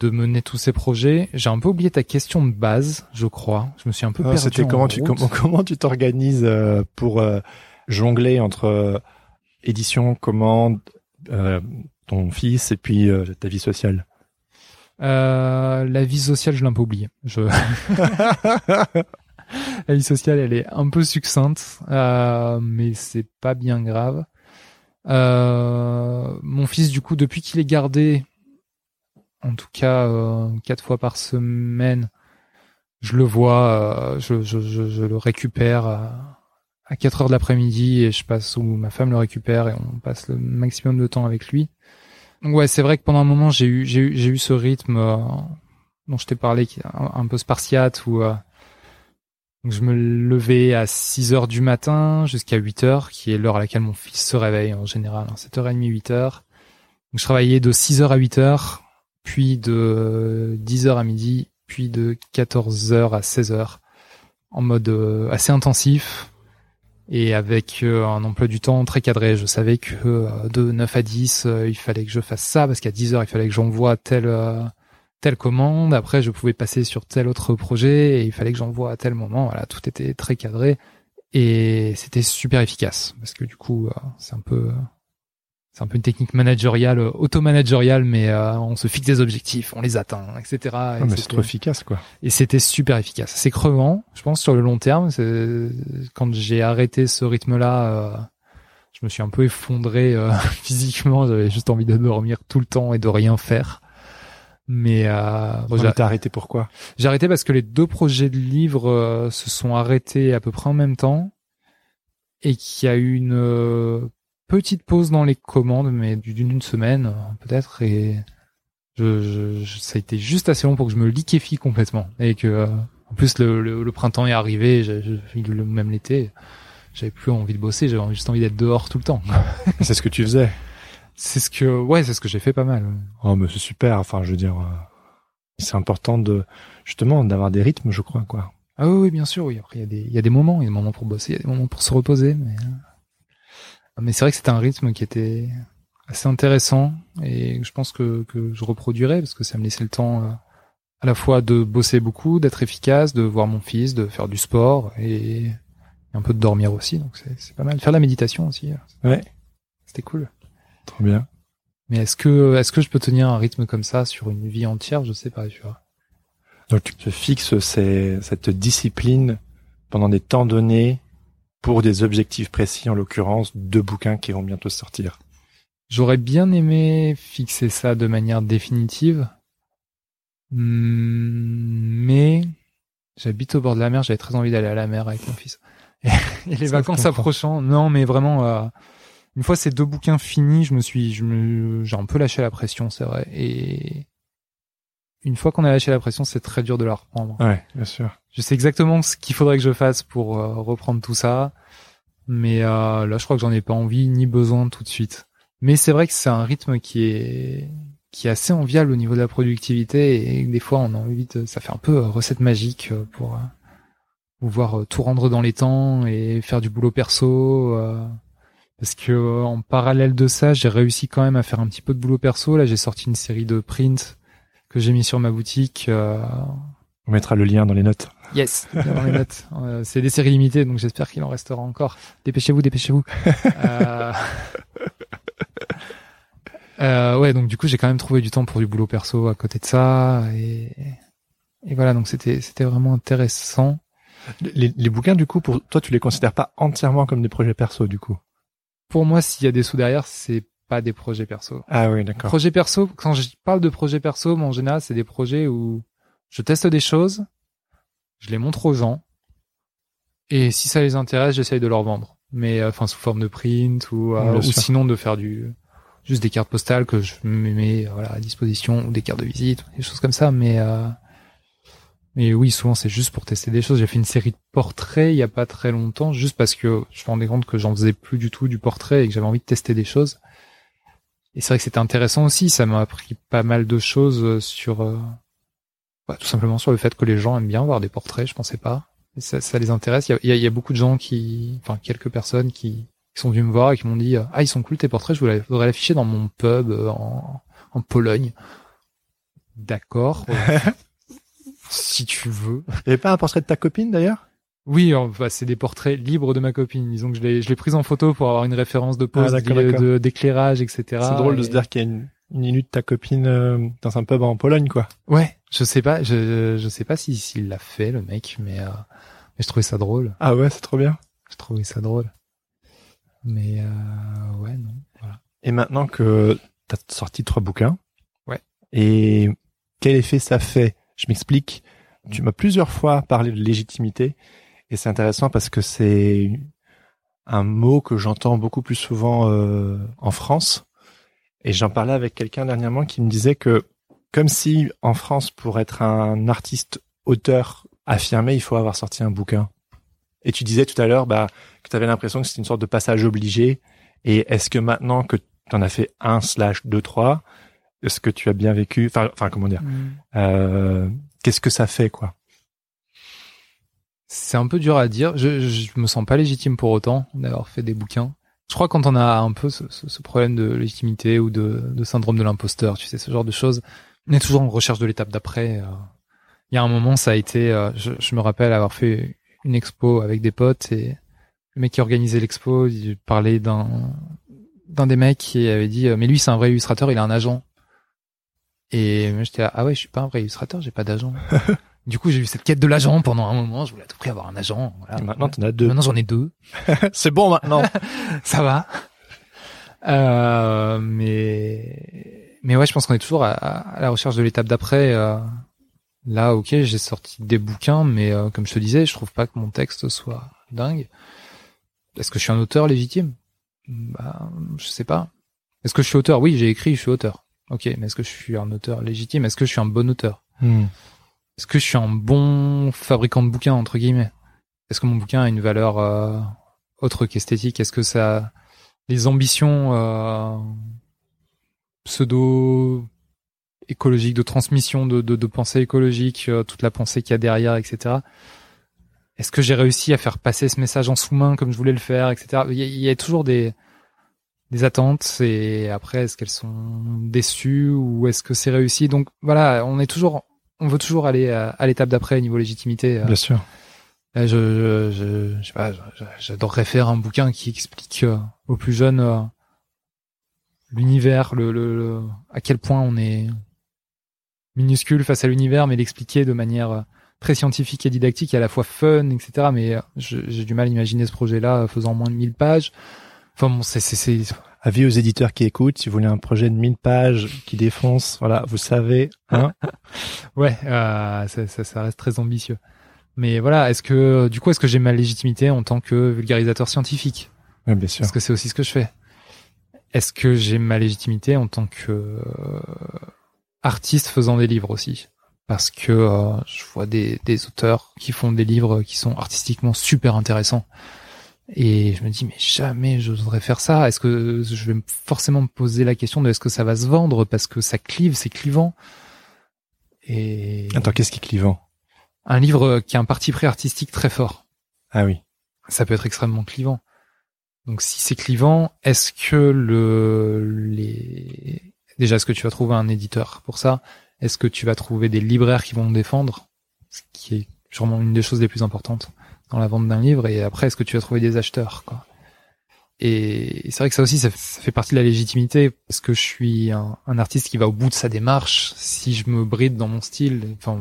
de mener tous ces projets. J'ai un peu oublié ta question de base, je crois. Je me suis un peu Ah, perdu. C'était en comment tu comment, comment tu t'organises euh, pour euh, jongler entre euh, édition, commande, euh, ton fils et puis euh, ta vie sociale. Euh, la vie sociale, je l'ai un peu oublié. Je... la vie sociale, elle est un peu succincte, euh, mais c'est pas bien grave. Euh, mon fils, du coup, depuis qu'il est gardé, en tout cas euh, quatre fois par semaine, je le vois, euh, je, je, je, je le récupère à, à 4 heures de l'après-midi et je passe où ma femme le récupère et on passe le maximum de temps avec lui. Donc ouais, c'est vrai que pendant un moment j'ai eu j'ai eu j'ai eu ce rythme euh, dont je t'ai parlé un, peu spartiate où euh, je me levais à 6 heures du matin jusqu'à 8 heures qui est l'heure à laquelle mon fils se réveille en général, hein, 7h30 8 heures. Donc je travaillais de 6 heures à 8 heures, puis de 10 heures à midi, puis de 14 heures à 16 heures en mode euh, assez intensif et avec euh, un emploi du temps très cadré. Je savais que euh, de 9 à 10, euh, il fallait que je fasse ça, parce qu'à 10 heures, il fallait que j'envoie telle, telle commande. Après, je pouvais passer sur tel autre projet, et il fallait que j'envoie à tel moment. Voilà, tout était très cadré. Et c'était super efficace, parce que du coup, c'est un peu... C'est un peu une technique managériale, auto-managériale, mais euh, on se fixe des objectifs, on les atteint, etc. Et Ah, mais c'est trop efficace, quoi. et c'était super efficace. C'est crevant, je pense, sur le long terme. C'est- Quand j'ai arrêté ce rythme-là, euh, je me suis un peu effondré euh, physiquement. J'avais juste envie de dormir tout le temps et de rien faire. Mais euh, bon, j'ai- t'as arrêté pourquoi j'ai arrêté parce que les deux projets de livres euh, se sont arrêtés à peu près en même temps et qu'il y a eu une euh, petite pause dans les commandes, mais d'une semaine euh, peut-être. Et je, je- ça a été juste assez long pour que je me liquéfie complètement et que euh, en plus le, le, le printemps est arrivé, je, je- le- même l'été, j'avais plus envie de bosser, j'avais juste envie d'être dehors tout le temps. C'est ce que tu faisais. C'est ce que ouais, c'est ce que j'ai fait pas mal. Oh, mais c'est super. Enfin, je veux dire, euh, c'est important de justement d'avoir des rythmes, je crois, quoi. Ah oui, oui, bien sûr, oui. Après, il y a des, il y a des moments, il y a des moments pour bosser, il y a des moments pour se reposer, mais, euh, mais c'est vrai que c'était un rythme qui était assez intéressant et je pense que, que je reproduirais parce que ça me laissait le temps euh, à la fois de bosser beaucoup, d'être efficace, de voir mon fils, de faire du sport et un peu de dormir aussi. Donc c'est, pas mal. Faire de la méditation aussi. euh, Ouais. C'était cool. Trop bien. Mais est-ce que, est-ce que je peux tenir un rythme comme ça sur une vie entière? Je sais pas, tu vois. Donc tu te fixes ces- cette discipline pendant des temps donnés pour des objectifs précis, en l'occurrence deux bouquins qui vont bientôt sortir. J'aurais bien aimé fixer ça de manière définitive, Hmm, mais j'habite au bord de la mer, j'avais très envie d'aller à la mer avec mon fils. Et, et les Ça, vacances approchant, non, mais vraiment, euh, une fois ces deux bouquins finis, je me suis, je me, j'ai un peu lâché la pression, c'est vrai. Et une fois qu'on a lâché la pression, c'est très dur de la reprendre. Ouais, bien sûr. Je sais exactement ce qu'il faudrait que je fasse pour euh, reprendre tout ça, mais euh, là, je crois que j'en ai pas envie ni besoin tout de suite. Mais c'est vrai que c'est un rythme qui est qui est assez enviable au niveau de la productivité et des fois on a envie de ça fait un peu euh, recette magique euh, pour pouvoir tout rendre dans les temps et faire du boulot perso euh, parce que en parallèle de ça j'ai réussi quand même à faire un petit peu de boulot perso là j'ai sorti une série de prints que j'ai mis sur ma boutique euh, On mettra le lien dans les notes. Yes, dans les notes. Euh, c'est des séries limitées, donc j'espère qu'il en restera encore. Dépêchez-vous, dépêchez-vous. euh... euh, ouais, donc du coup, j'ai quand même trouvé du temps pour du boulot perso à côté de ça, et, et voilà, donc c'était c'était vraiment intéressant. Les, les bouquins, du coup, pour toi, tu les considères pas entièrement comme des projets perso, du coup? Pour moi, s'il y a des sous derrière, c'est pas des projets perso. Ah oui, d'accord. Projet perso, quand je parle de projet perso, moi, en général, c'est des projets où je teste des choses, je les montre aux gens, et si ça les intéresse, j'essaye de leur vendre. Mais euh, enfin sous forme de print ou, euh, ou sinon de faire du juste des cartes postales que je me mets voilà à disposition ou des cartes de visite, des choses comme ça. Mais euh, mais oui, souvent c'est juste pour tester des choses. J'ai fait une série de portraits il y a pas très longtemps, juste parce que je me rendais compte que j'en faisais plus du tout du portrait et que j'avais envie de tester des choses. Et c'est vrai que c'était intéressant aussi. Ça m'a appris pas mal de choses euh, sur, euh, bah, tout simplement sur le fait que les gens aiment bien voir des portraits. Je pensais pas. Et ça, ça les intéresse. Il y a, il y a- il y a beaucoup de gens qui, enfin quelques personnes qui, qui sont venus me voir et qui m'ont dit euh, ah ils sont cool tes portraits. Je voudrais, l'afficher dans mon pub euh, en, en Pologne. D'accord. si tu veux. Il y avait pas un portrait de ta copine, d'ailleurs? Oui, bah, c'est des portraits libres de ma copine. Disons que je l'ai, je l'ai prise en photo pour avoir une référence de pose, Ah, d'accord, de- d'accord. de- d'éclairage, etc. C'est drôle de se dire qu'il y a une, une Inuit de ta copine euh, dans un pub en Pologne, quoi. Ouais, je sais pas, je, je sais pas si s'il l'a fait le mec, mais, euh, mais je trouvais ça drôle. Ah ouais, c'est trop bien. Je trouvais ça drôle. Mais euh, ouais, non. Voilà. Et maintenant que t'as sorti trois bouquins. Ouais. Et quel effet ça fait? Je m'explique. Tu m'as plusieurs fois parlé de légitimité. Et c'est intéressant parce que c'est un mot que j'entends beaucoup plus souvent euh, en France. Et j'en parlais avec quelqu'un dernièrement qui me disait que comme si en France, pour être un artiste auteur affirmé, il faut avoir sorti un bouquin. Et tu disais tout à l'heure bah, que tu avais l'impression que c'était une sorte de passage obligé. Et est-ce que maintenant que tu en as fait un slash deux trois, est-ce que tu as bien vécu Enfin, enfin comment dire euh, Qu'est-ce que ça fait quoi? C'est un peu dur à dire. Je, je me sens pas légitime pour autant d'avoir fait des bouquins. Je crois quand on a un peu ce, ce- ce problème de légitimité ou de, de syndrome de l'imposteur, tu sais, ce genre de choses, on est toujours en recherche de l'étape d'après. euh. Il y a un moment, ça a été, euh, je, je me rappelle avoir fait une expo avec des potes et le mec qui organisait l'expo, il parlait d'un d'un des mecs qui avait dit, euh, mais lui c'est un vrai illustrateur, il a un agent. Et j'étais ah ouais, je suis pas un vrai illustrateur, j'ai pas d'agent. du coup, j'ai eu cette quête de l'agent pendant un moment. Je voulais à tout prix avoir un agent. Voilà. Et Maintenant, t'en as deux. Maintenant, j'en ai deux. c'est bon maintenant. Ça va. Euh, mais mais ouais, je pense qu'on est toujours à, à la recherche de l'étape d'après. euh, là, ok, j'ai sorti des bouquins, mais euh, comme je te disais, je trouve pas que mon texte soit dingue. Est-ce que je suis un auteur légitime Bah, je sais pas. Est-ce que je suis auteur? Oui, j'ai écrit, je suis auteur. Ok, mais est-ce que je suis un auteur légitime? Est-ce que je suis un bon auteur? Hmm. Est-ce que je suis un bon fabricant de bouquins entre guillemets? Est-ce que mon bouquin a une valeur euh, autre qu'esthétique? Est-ce que ça les ambitions euh, pseudo écologiques de transmission de, de, de pensée écologique, euh, toute la pensée qu'il y a derrière, etc. Est-ce que j'ai réussi à faire passer ce message en sous-main comme je voulais le faire, etc. Il y a, y a toujours des des attentes et après est-ce qu'elles sont déçues ou est-ce que c'est réussi? Donc voilà, on est toujours on veut toujours aller à, à l'étape d'après niveau légitimité. euh, Bien sûr. Là, je, je, je, sais pas, j'adorerais faire un bouquin qui explique euh, aux plus jeunes euh, l'univers, le, le, le- à quel point on est minuscule face à l'univers, mais l'expliquer de manière euh, très scientifique et didactique, et à la fois fun, etc. Mais euh, j'ai du mal à imaginer ce projet-là euh, faisant moins de 1000 pages. Enfin bon, c'est, c'est, c'est, Avis aux éditeurs qui écoutent, si vous voulez un projet de 1000 pages qui défonce, voilà, vous savez, hein. ouais, euh, ça, ça, ça reste très ambitieux. Mais voilà, est-ce que, du coup, est-ce que j'ai ma légitimité en tant que vulgarisateur scientifique? Oui, bien sûr. Parce que c'est aussi ce que je fais. Est-ce que j'ai ma légitimité en tant que euh, artiste faisant des livres aussi? Parce que euh, je vois des, des auteurs qui font des livres qui sont artistiquement super intéressants. Et je me dis, mais jamais je voudrais faire ça. Est-ce que je vais forcément me poser la question de est-ce que ça va se vendre Parce que ça clive, c'est clivant. Et Attends, qu'est-ce qui est clivant? Un livre qui a un parti pris artistique très fort Ah oui. ça peut être extrêmement clivant. Donc si c'est clivant, est-ce que le les déjà est-ce que tu vas trouver un éditeur pour ça? Est-ce que tu vas trouver des libraires qui vont me défendre? Ce qui est sûrement une des choses les plus importantes dans la vente d'un livre et après est-ce que tu vas trouver des acheteurs quoi Et c'est vrai que ça aussi ça, fait partie de la légitimité parce que je suis un, un artiste qui va au bout de sa démarche. Si je me bride dans mon style, enfin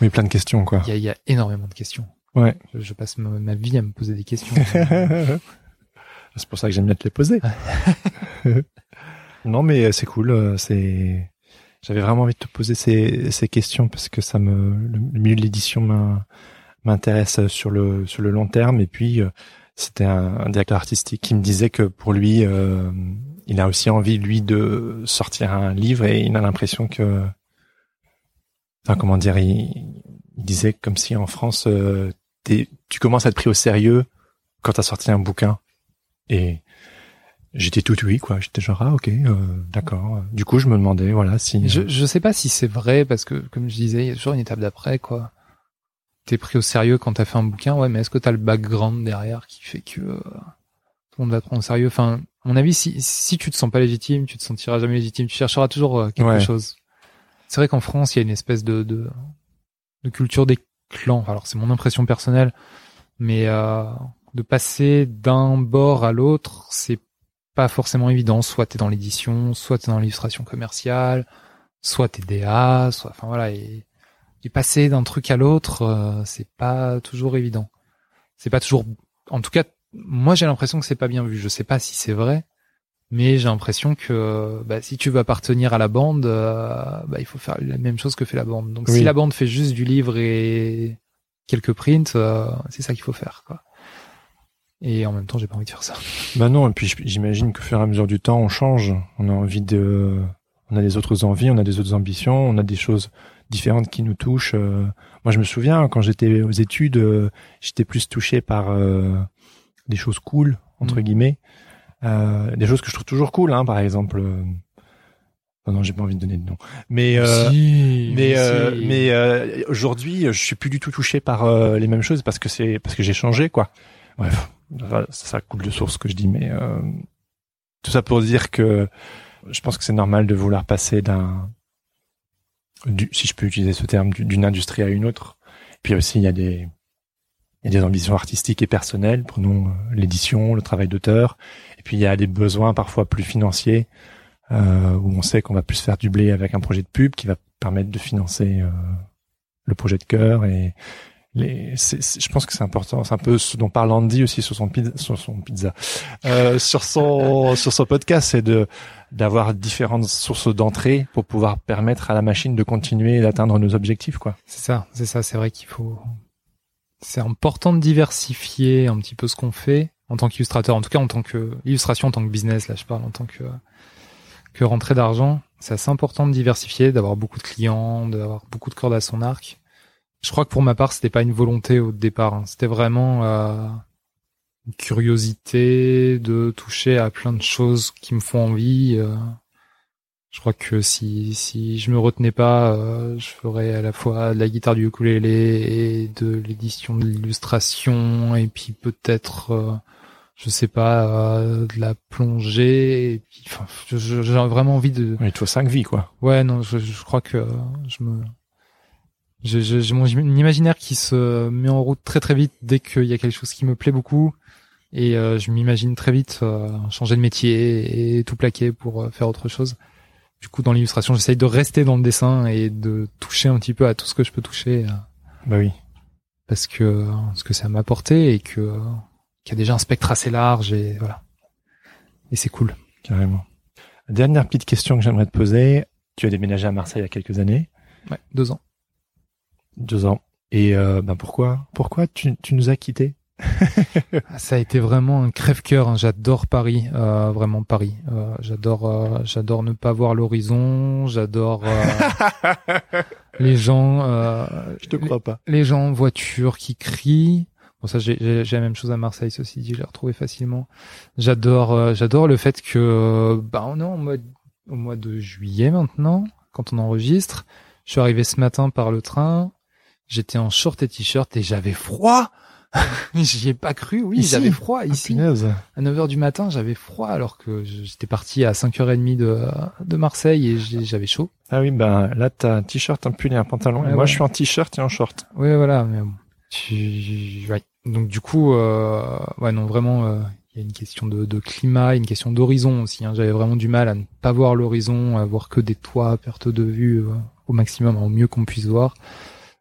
Oui, plein de questions, quoi. il y y a énormément de questions. Ouais. Je, je passe ma, ma vie à me poser des questions. c'est pour ça que j'aime bien te les poser. non, mais euh, c'est cool. euh, C'est, j'avais vraiment envie de te poser ces, ces questions parce que ça me, le milieu de l'édition m'in- m'intéresse sur le, sur le long terme. Et puis, euh, c'était un, un directeur artistique qui me disait que pour lui, euh, il a aussi envie, lui, de sortir un livre et il a l'impression que, enfin, comment dire, il, il disait comme si en France, euh, tu commences à être pris au sérieux quand t'as sorti un bouquin. Et j'étais tout oui, quoi. J'étais genre, ah, ok, euh, d'accord. Du coup, je me demandais, voilà, si... Je, je sais pas si c'est vrai parce que, comme je disais, il y a toujours une étape d'après, quoi. T'es pris au sérieux quand t'as fait un bouquin, ouais, mais est-ce que t'as le background derrière qui fait que euh, tout le monde va te prendre au sérieux? Enfin, à mon avis, si, si tu te sens pas légitime, tu te sentiras jamais légitime, tu chercheras toujours euh, quelque Ouais. chose. C'est vrai qu'en France, il y a une espèce de, de, de culture des clans. Alors, c'est mon impression personnelle, mais euh, de passer d'un bord à l'autre, c'est pas forcément évident. Soit t'es dans l'édition, soit t'es dans l'illustration commerciale, soit t'es DA, soit, enfin voilà, et, et passer d'un truc à l'autre, euh, c'est pas toujours évident. C'est pas toujours, en tout cas, moi j'ai l'impression que c'est pas bien vu. Je sais pas si c'est vrai, mais j'ai l'impression que bah, si tu veux appartenir à la bande, euh, bah, il faut faire la même chose que fait la bande. Donc Oui. si la bande fait juste du livre et quelques prints, euh, c'est ça qu'il faut faire, quoi. Et en même temps, j'ai pas envie de faire ça. Bah non, et puis j'imagine qu'au fur et à mesure du temps, on change. On a envie de, on a des autres envies, on a des autres ambitions, on a des choses différentes qui nous touchent. euh. Moi, je me souviens quand j'étais aux études, euh, j'étais plus touché par euh, des choses cool entre Mm. guillemets, euh, des choses que je trouve toujours cool, hein, par exemple. euh, oh non, j'ai pas envie de donner de nom. Mais euh, Si, mais euh, mais euh, aujourd'hui, je suis plus du tout touché par euh, les mêmes choses parce que c'est parce que j'ai changé quoi. Bref, ça, ça coule de source ce que je dis, mais euh, tout ça pour dire que je pense que c'est normal de vouloir passer d'un du, si je peux utiliser ce terme du- d'une industrie à une autre. Puis aussi il y a des il y a des ambitions artistiques et personnelles, prenons euh, l'édition, le travail d'auteur, et puis il y a des besoins parfois plus financiers euh, où on sait qu'on va plus faire du blé avec un projet de pub qui va permettre de financer euh, le projet de cœur et, les, je pense que c'est important. C'est un peu ce dont parle Andy aussi sur son pizza, sur son pizza, euh, sur son sur son podcast, c'est de d'avoir différentes sources d'entrée pour pouvoir permettre à la machine de continuer d'atteindre nos objectifs, quoi. C'est ça, c'est ça, c'est vrai qu'il faut. C'est important de diversifier un petit peu ce qu'on fait en tant qu'illustrateur, en tout cas en tant que illustration, en tant que business. Là, je parle en tant que que rentrée d'argent. C'est assez important de diversifier, d'avoir beaucoup de clients, d'avoir beaucoup de cordes à son arc. Je crois que pour ma part, c'était pas une volonté au départ. hein. C'était vraiment euh, une curiosité de toucher à plein de choses qui me font envie. euh. Je crois que si si je me retenais pas, euh, je ferais à la fois de la guitare du ukulélé et de l'édition de l'illustration et puis peut-être euh, je sais pas euh, de la plongée et puis enfin j'ai vraiment envie de Il te faut cinq vies, quoi. Ouais, non, je, je crois que je me, j'ai mon im- imaginaire qui se met en route très très vite dès qu'il y a quelque chose qui me plaît beaucoup, et euh, je m'imagine très vite euh, changer de métier et tout plaquer pour euh, faire autre chose. Du coup, dans l'illustration, j'essaye de rester dans le dessin et de toucher un petit peu à tout ce que je peux toucher, euh, Bah oui. parce que parce que ça m'a apporté et que euh, qu'il y a déjà un spectre assez large et voilà. Et c'est cool. Carrément. Dernière petite question que j'aimerais te poser. Tu as déménagé à Marseille il y a quelques années, Ouais, deux ans. Deux ans. Et euh, ben pourquoi, pourquoi tu, tu nous as quittés? Ah, Ça a été vraiment un crève-cœur. hein. J'adore Paris, euh, vraiment Paris. Euh, j'adore, euh, j'adore ne pas voir l'horizon. J'adore euh, les gens, euh, Je te crois pas. les gens en voiture qui crient. Bon, ça, j'ai, j'ai, j'ai la même chose à Marseille, ceci dit, je l'ai retrouvé facilement. J'adore, euh, j'adore le fait que, bah, on est en mode, au mois de juillet maintenant, quand on enregistre. Je suis arrivé ce matin par le train. J'étais en short et t-shirt et j'avais froid. J'y ai pas cru, oui, j'avais froid Ah, ici. À 9h du matin, j'avais froid alors que j'étais parti à 5h30 de, de Marseille et j'avais chaud. Ah oui, ben là t'as un t-shirt, un pull et un pantalon. et Ouais, moi je suis en t-shirt et en short. Ouais, voilà, mais bon. Tu... ouais. Donc du coup, euh... ouais, non, vraiment, euh, il y a une question de, de climat, une question d'horizon aussi. Hein. J'avais vraiment du mal à ne pas voir l'horizon, à voir que des toits, perte de vue euh, au maximum, au mieux qu'on puisse voir.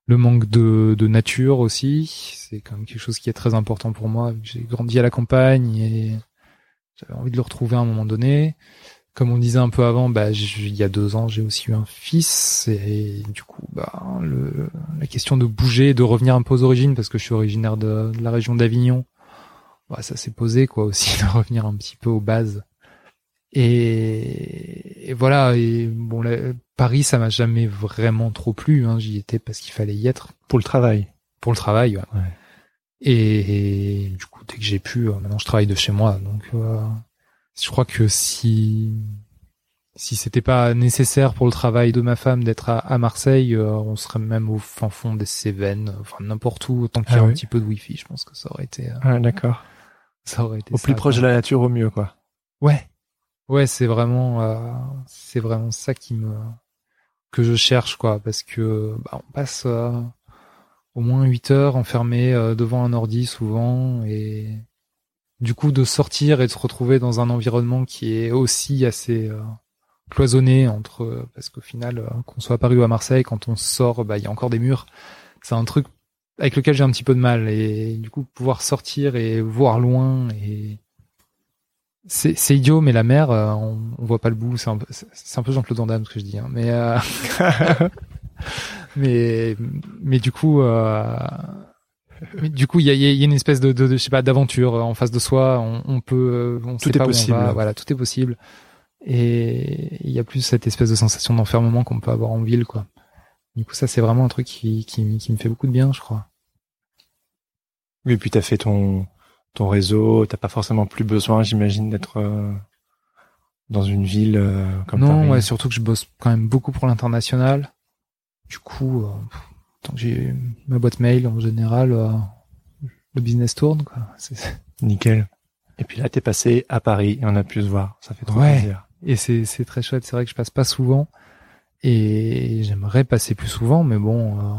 Le manque de, de nature aussi, c'est quand même quelque chose qui est très important pour moi. J'ai grandi à la campagne et j'avais envie de le retrouver à un moment donné. Comme on disait un peu avant, bah, il y a deux ans, j'ai aussi eu un fils et du coup, bah, le, la question de bouger, de revenir un peu aux origines, parce que je suis originaire de, la région d'Avignon, bah, ça s'est posé quoi aussi de revenir un petit peu aux bases. Et, et voilà. Et bon, là, Paris, ça m'a jamais vraiment trop plu. Hein, J'y étais parce qu'il fallait y être Pour le travail. pour le travail. ouais. Ouais. Et, et du coup, dès que j'ai pu, euh, maintenant je travaille de chez moi. Donc, euh, je crois que si si c'était pas nécessaire pour le travail de ma femme d'être à, à Marseille, euh, on serait même au fin fond des Cévennes, enfin n'importe où, tant qu'il y a Ah un oui. petit peu de wifi, je pense que ça aurait été, euh, Ah, d'accord. ça aurait été Au ça, plus proche de la nature, au mieux, quoi. Ouais, ouais, c'est vraiment, euh, c'est vraiment ça qui me que je cherche quoi, parce que bah, on passe euh, au moins 8 heures enfermé euh, devant un ordi souvent et du coup de sortir et de se retrouver dans un environnement qui est aussi assez euh, cloisonné entre parce qu'au final euh, qu'on soit à Paris ou à Marseille quand on sort bah il y a encore des murs. C'est un truc avec lequel j'ai un petit peu de mal et du coup pouvoir sortir et voir loin et c'est c'est idiot mais la mer euh, on, on voit pas le bout. C'est un peu c'est c'est un peu Jean-Claude Van Damme ce que je dis hein, mais euh, mais mais du coup euh, mais du coup il y a, il y a une espèce de, de, de je sais pas d'aventure en face de soi. On, on peut euh, on Tout sait est pas où on possible. va, voilà tout est possible. Et il y a plus cette espèce de sensation d'enfermement qu'on peut avoir en ville quoi. Du coup ça c'est vraiment un truc qui, qui qui me fait beaucoup de bien je crois. Oui, puis t'as fait ton ton réseau, t'as pas forcément plus besoin, j'imagine, d'être euh, dans une ville euh, comme non ouais surtout que je bosse quand même beaucoup pour l'international du coup euh, tant que j'ai ma boîte mail en général euh, le business tourne quoi C'est- Nickel. Et puis là, t'es passé à Paris et on a pu se voir. Ça fait trop Ouais. plaisir. Et c'est c'est très chouette. C'est vrai que je passe pas souvent et j'aimerais passer plus souvent, mais bon, euh,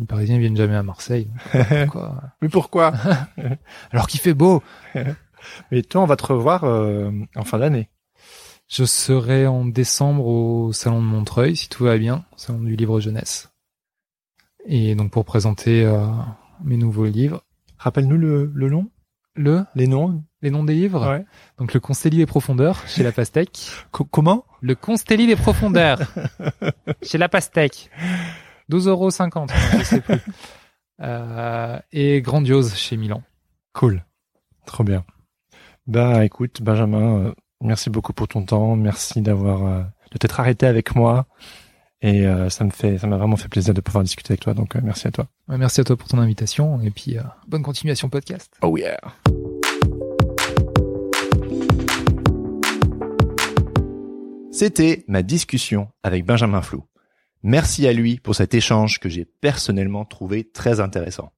les Parisiens viennent jamais à Marseille. pourquoi Mais pourquoi Alors qu'il fait beau. Mais toi, on va te revoir euh, en fin d'année. Je serai en décembre au salon de Montreuil, si tout va bien, salon du livre jeunesse. Et donc pour présenter euh, mes nouveaux livres. Rappelle-nous le, le nom, Le, les noms. les noms des livres. Ouais. Donc le Constelli des profondeurs chez La Pastèque. Co- comment? Le Constelli des profondeurs chez La Pastèque. 12,50 euros, je sais plus. Euh, et Grandiose chez Milan. Cool. Trop bien. Bah écoute, Benjamin, euh, merci beaucoup pour ton temps. Merci d'avoir euh, de t'être arrêté avec moi. Et ça me fait ça m'a vraiment fait plaisir de pouvoir discuter avec toi. Donc merci à toi. Ouais, Merci à toi pour ton invitation et puis bonne continuation podcast. Oh yeah. C'était ma discussion avec Benjamin Flou. Merci à lui pour cet échange que j'ai personnellement trouvé très intéressant.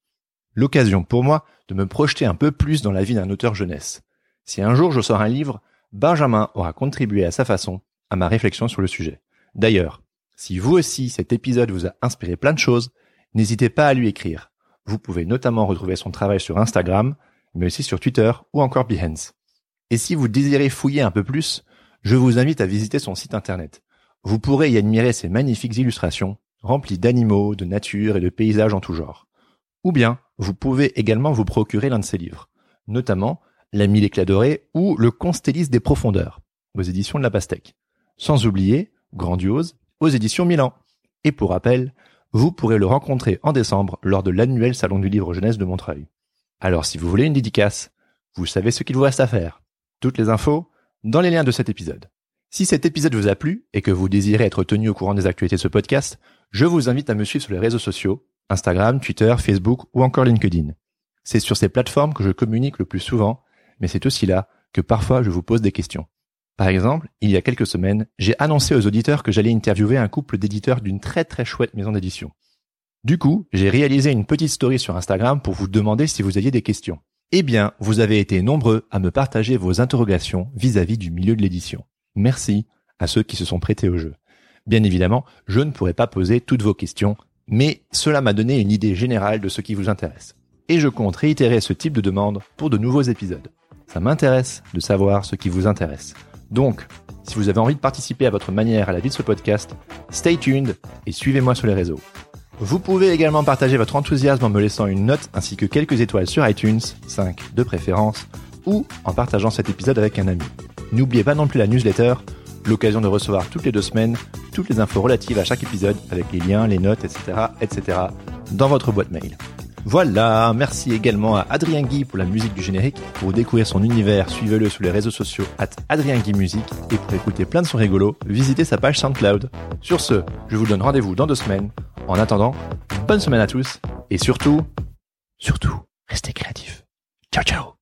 L'occasion pour moi de me projeter un peu plus dans la vie d'un auteur jeunesse. Si un jour je sors un livre, Benjamin aura contribué à sa façon à ma réflexion sur le sujet. D'ailleurs, si vous aussi cet épisode vous a inspiré plein de choses, n'hésitez pas à lui écrire. Vous pouvez notamment retrouver son travail sur Instagram, mais aussi sur Twitter ou encore Behance. Et si vous désirez fouiller un peu plus, je vous invite à visiter son site internet. Vous pourrez y admirer ses magnifiques illustrations, remplies d'animaux, de nature et de paysages en tout genre. Ou bien, vous pouvez également vous procurer l'un de ses livres, notamment La Mille éclats dorés ou Le Constellis des profondeurs, aux éditions de la Pastèque. Sans oublier Grandiose, aux éditions Milan. Et pour rappel, vous pourrez le rencontrer en décembre lors de l'annuel Salon du Livre Jeunesse de Montreuil. Alors si vous voulez une dédicace, vous savez ce qu'il vous reste à faire. Toutes les infos dans les liens de cet épisode. Si cet épisode vous a plu et que vous désirez être tenu au courant des actualités de ce podcast, je vous invite à me suivre sur les réseaux sociaux, Instagram, Twitter, Facebook ou encore LinkedIn. C'est sur ces plateformes que je communique le plus souvent, mais c'est aussi là que parfois je vous pose des questions. Par exemple, il y a quelques semaines, j'ai annoncé aux auditeurs que j'allais interviewer un couple d'éditeurs d'une très très chouette maison d'édition. Du coup, j'ai réalisé une petite story sur Instagram pour vous demander si vous aviez des questions. Eh bien, vous avez été nombreux à me partager vos interrogations vis-à-vis du milieu de l'édition. Merci à ceux qui se sont prêtés au jeu. Bien évidemment, je ne pourrai pas poser toutes vos questions, mais cela m'a donné une idée générale de ce qui vous intéresse. Et je compte réitérer ce type de demande pour de nouveaux épisodes. Ça m'intéresse de savoir ce qui vous intéresse. Donc, si vous avez envie de participer à votre manière à la vie de ce podcast, stay tuned et suivez-moi sur les réseaux. Vous pouvez également partager votre enthousiasme en me laissant une note ainsi que quelques étoiles sur iTunes, 5 de préférence, ou en partageant cet épisode avec un ami. N'oubliez pas non plus la newsletter, l'occasion de recevoir toutes les deux semaines toutes les infos relatives à chaque épisode avec les liens, les notes, etc., etc. dans votre boîte mail. Voilà, merci également à Adrien Guy pour la musique du générique. Pour découvrir son univers, suivez-le sur les réseaux sociaux at Adrien Guy Musique et pour écouter plein de sons rigolos, visitez sa page SoundCloud. Sur ce, je vous donne rendez-vous dans deux semaines. En attendant, bonne semaine à tous et surtout, surtout, restez créatifs. Ciao ciao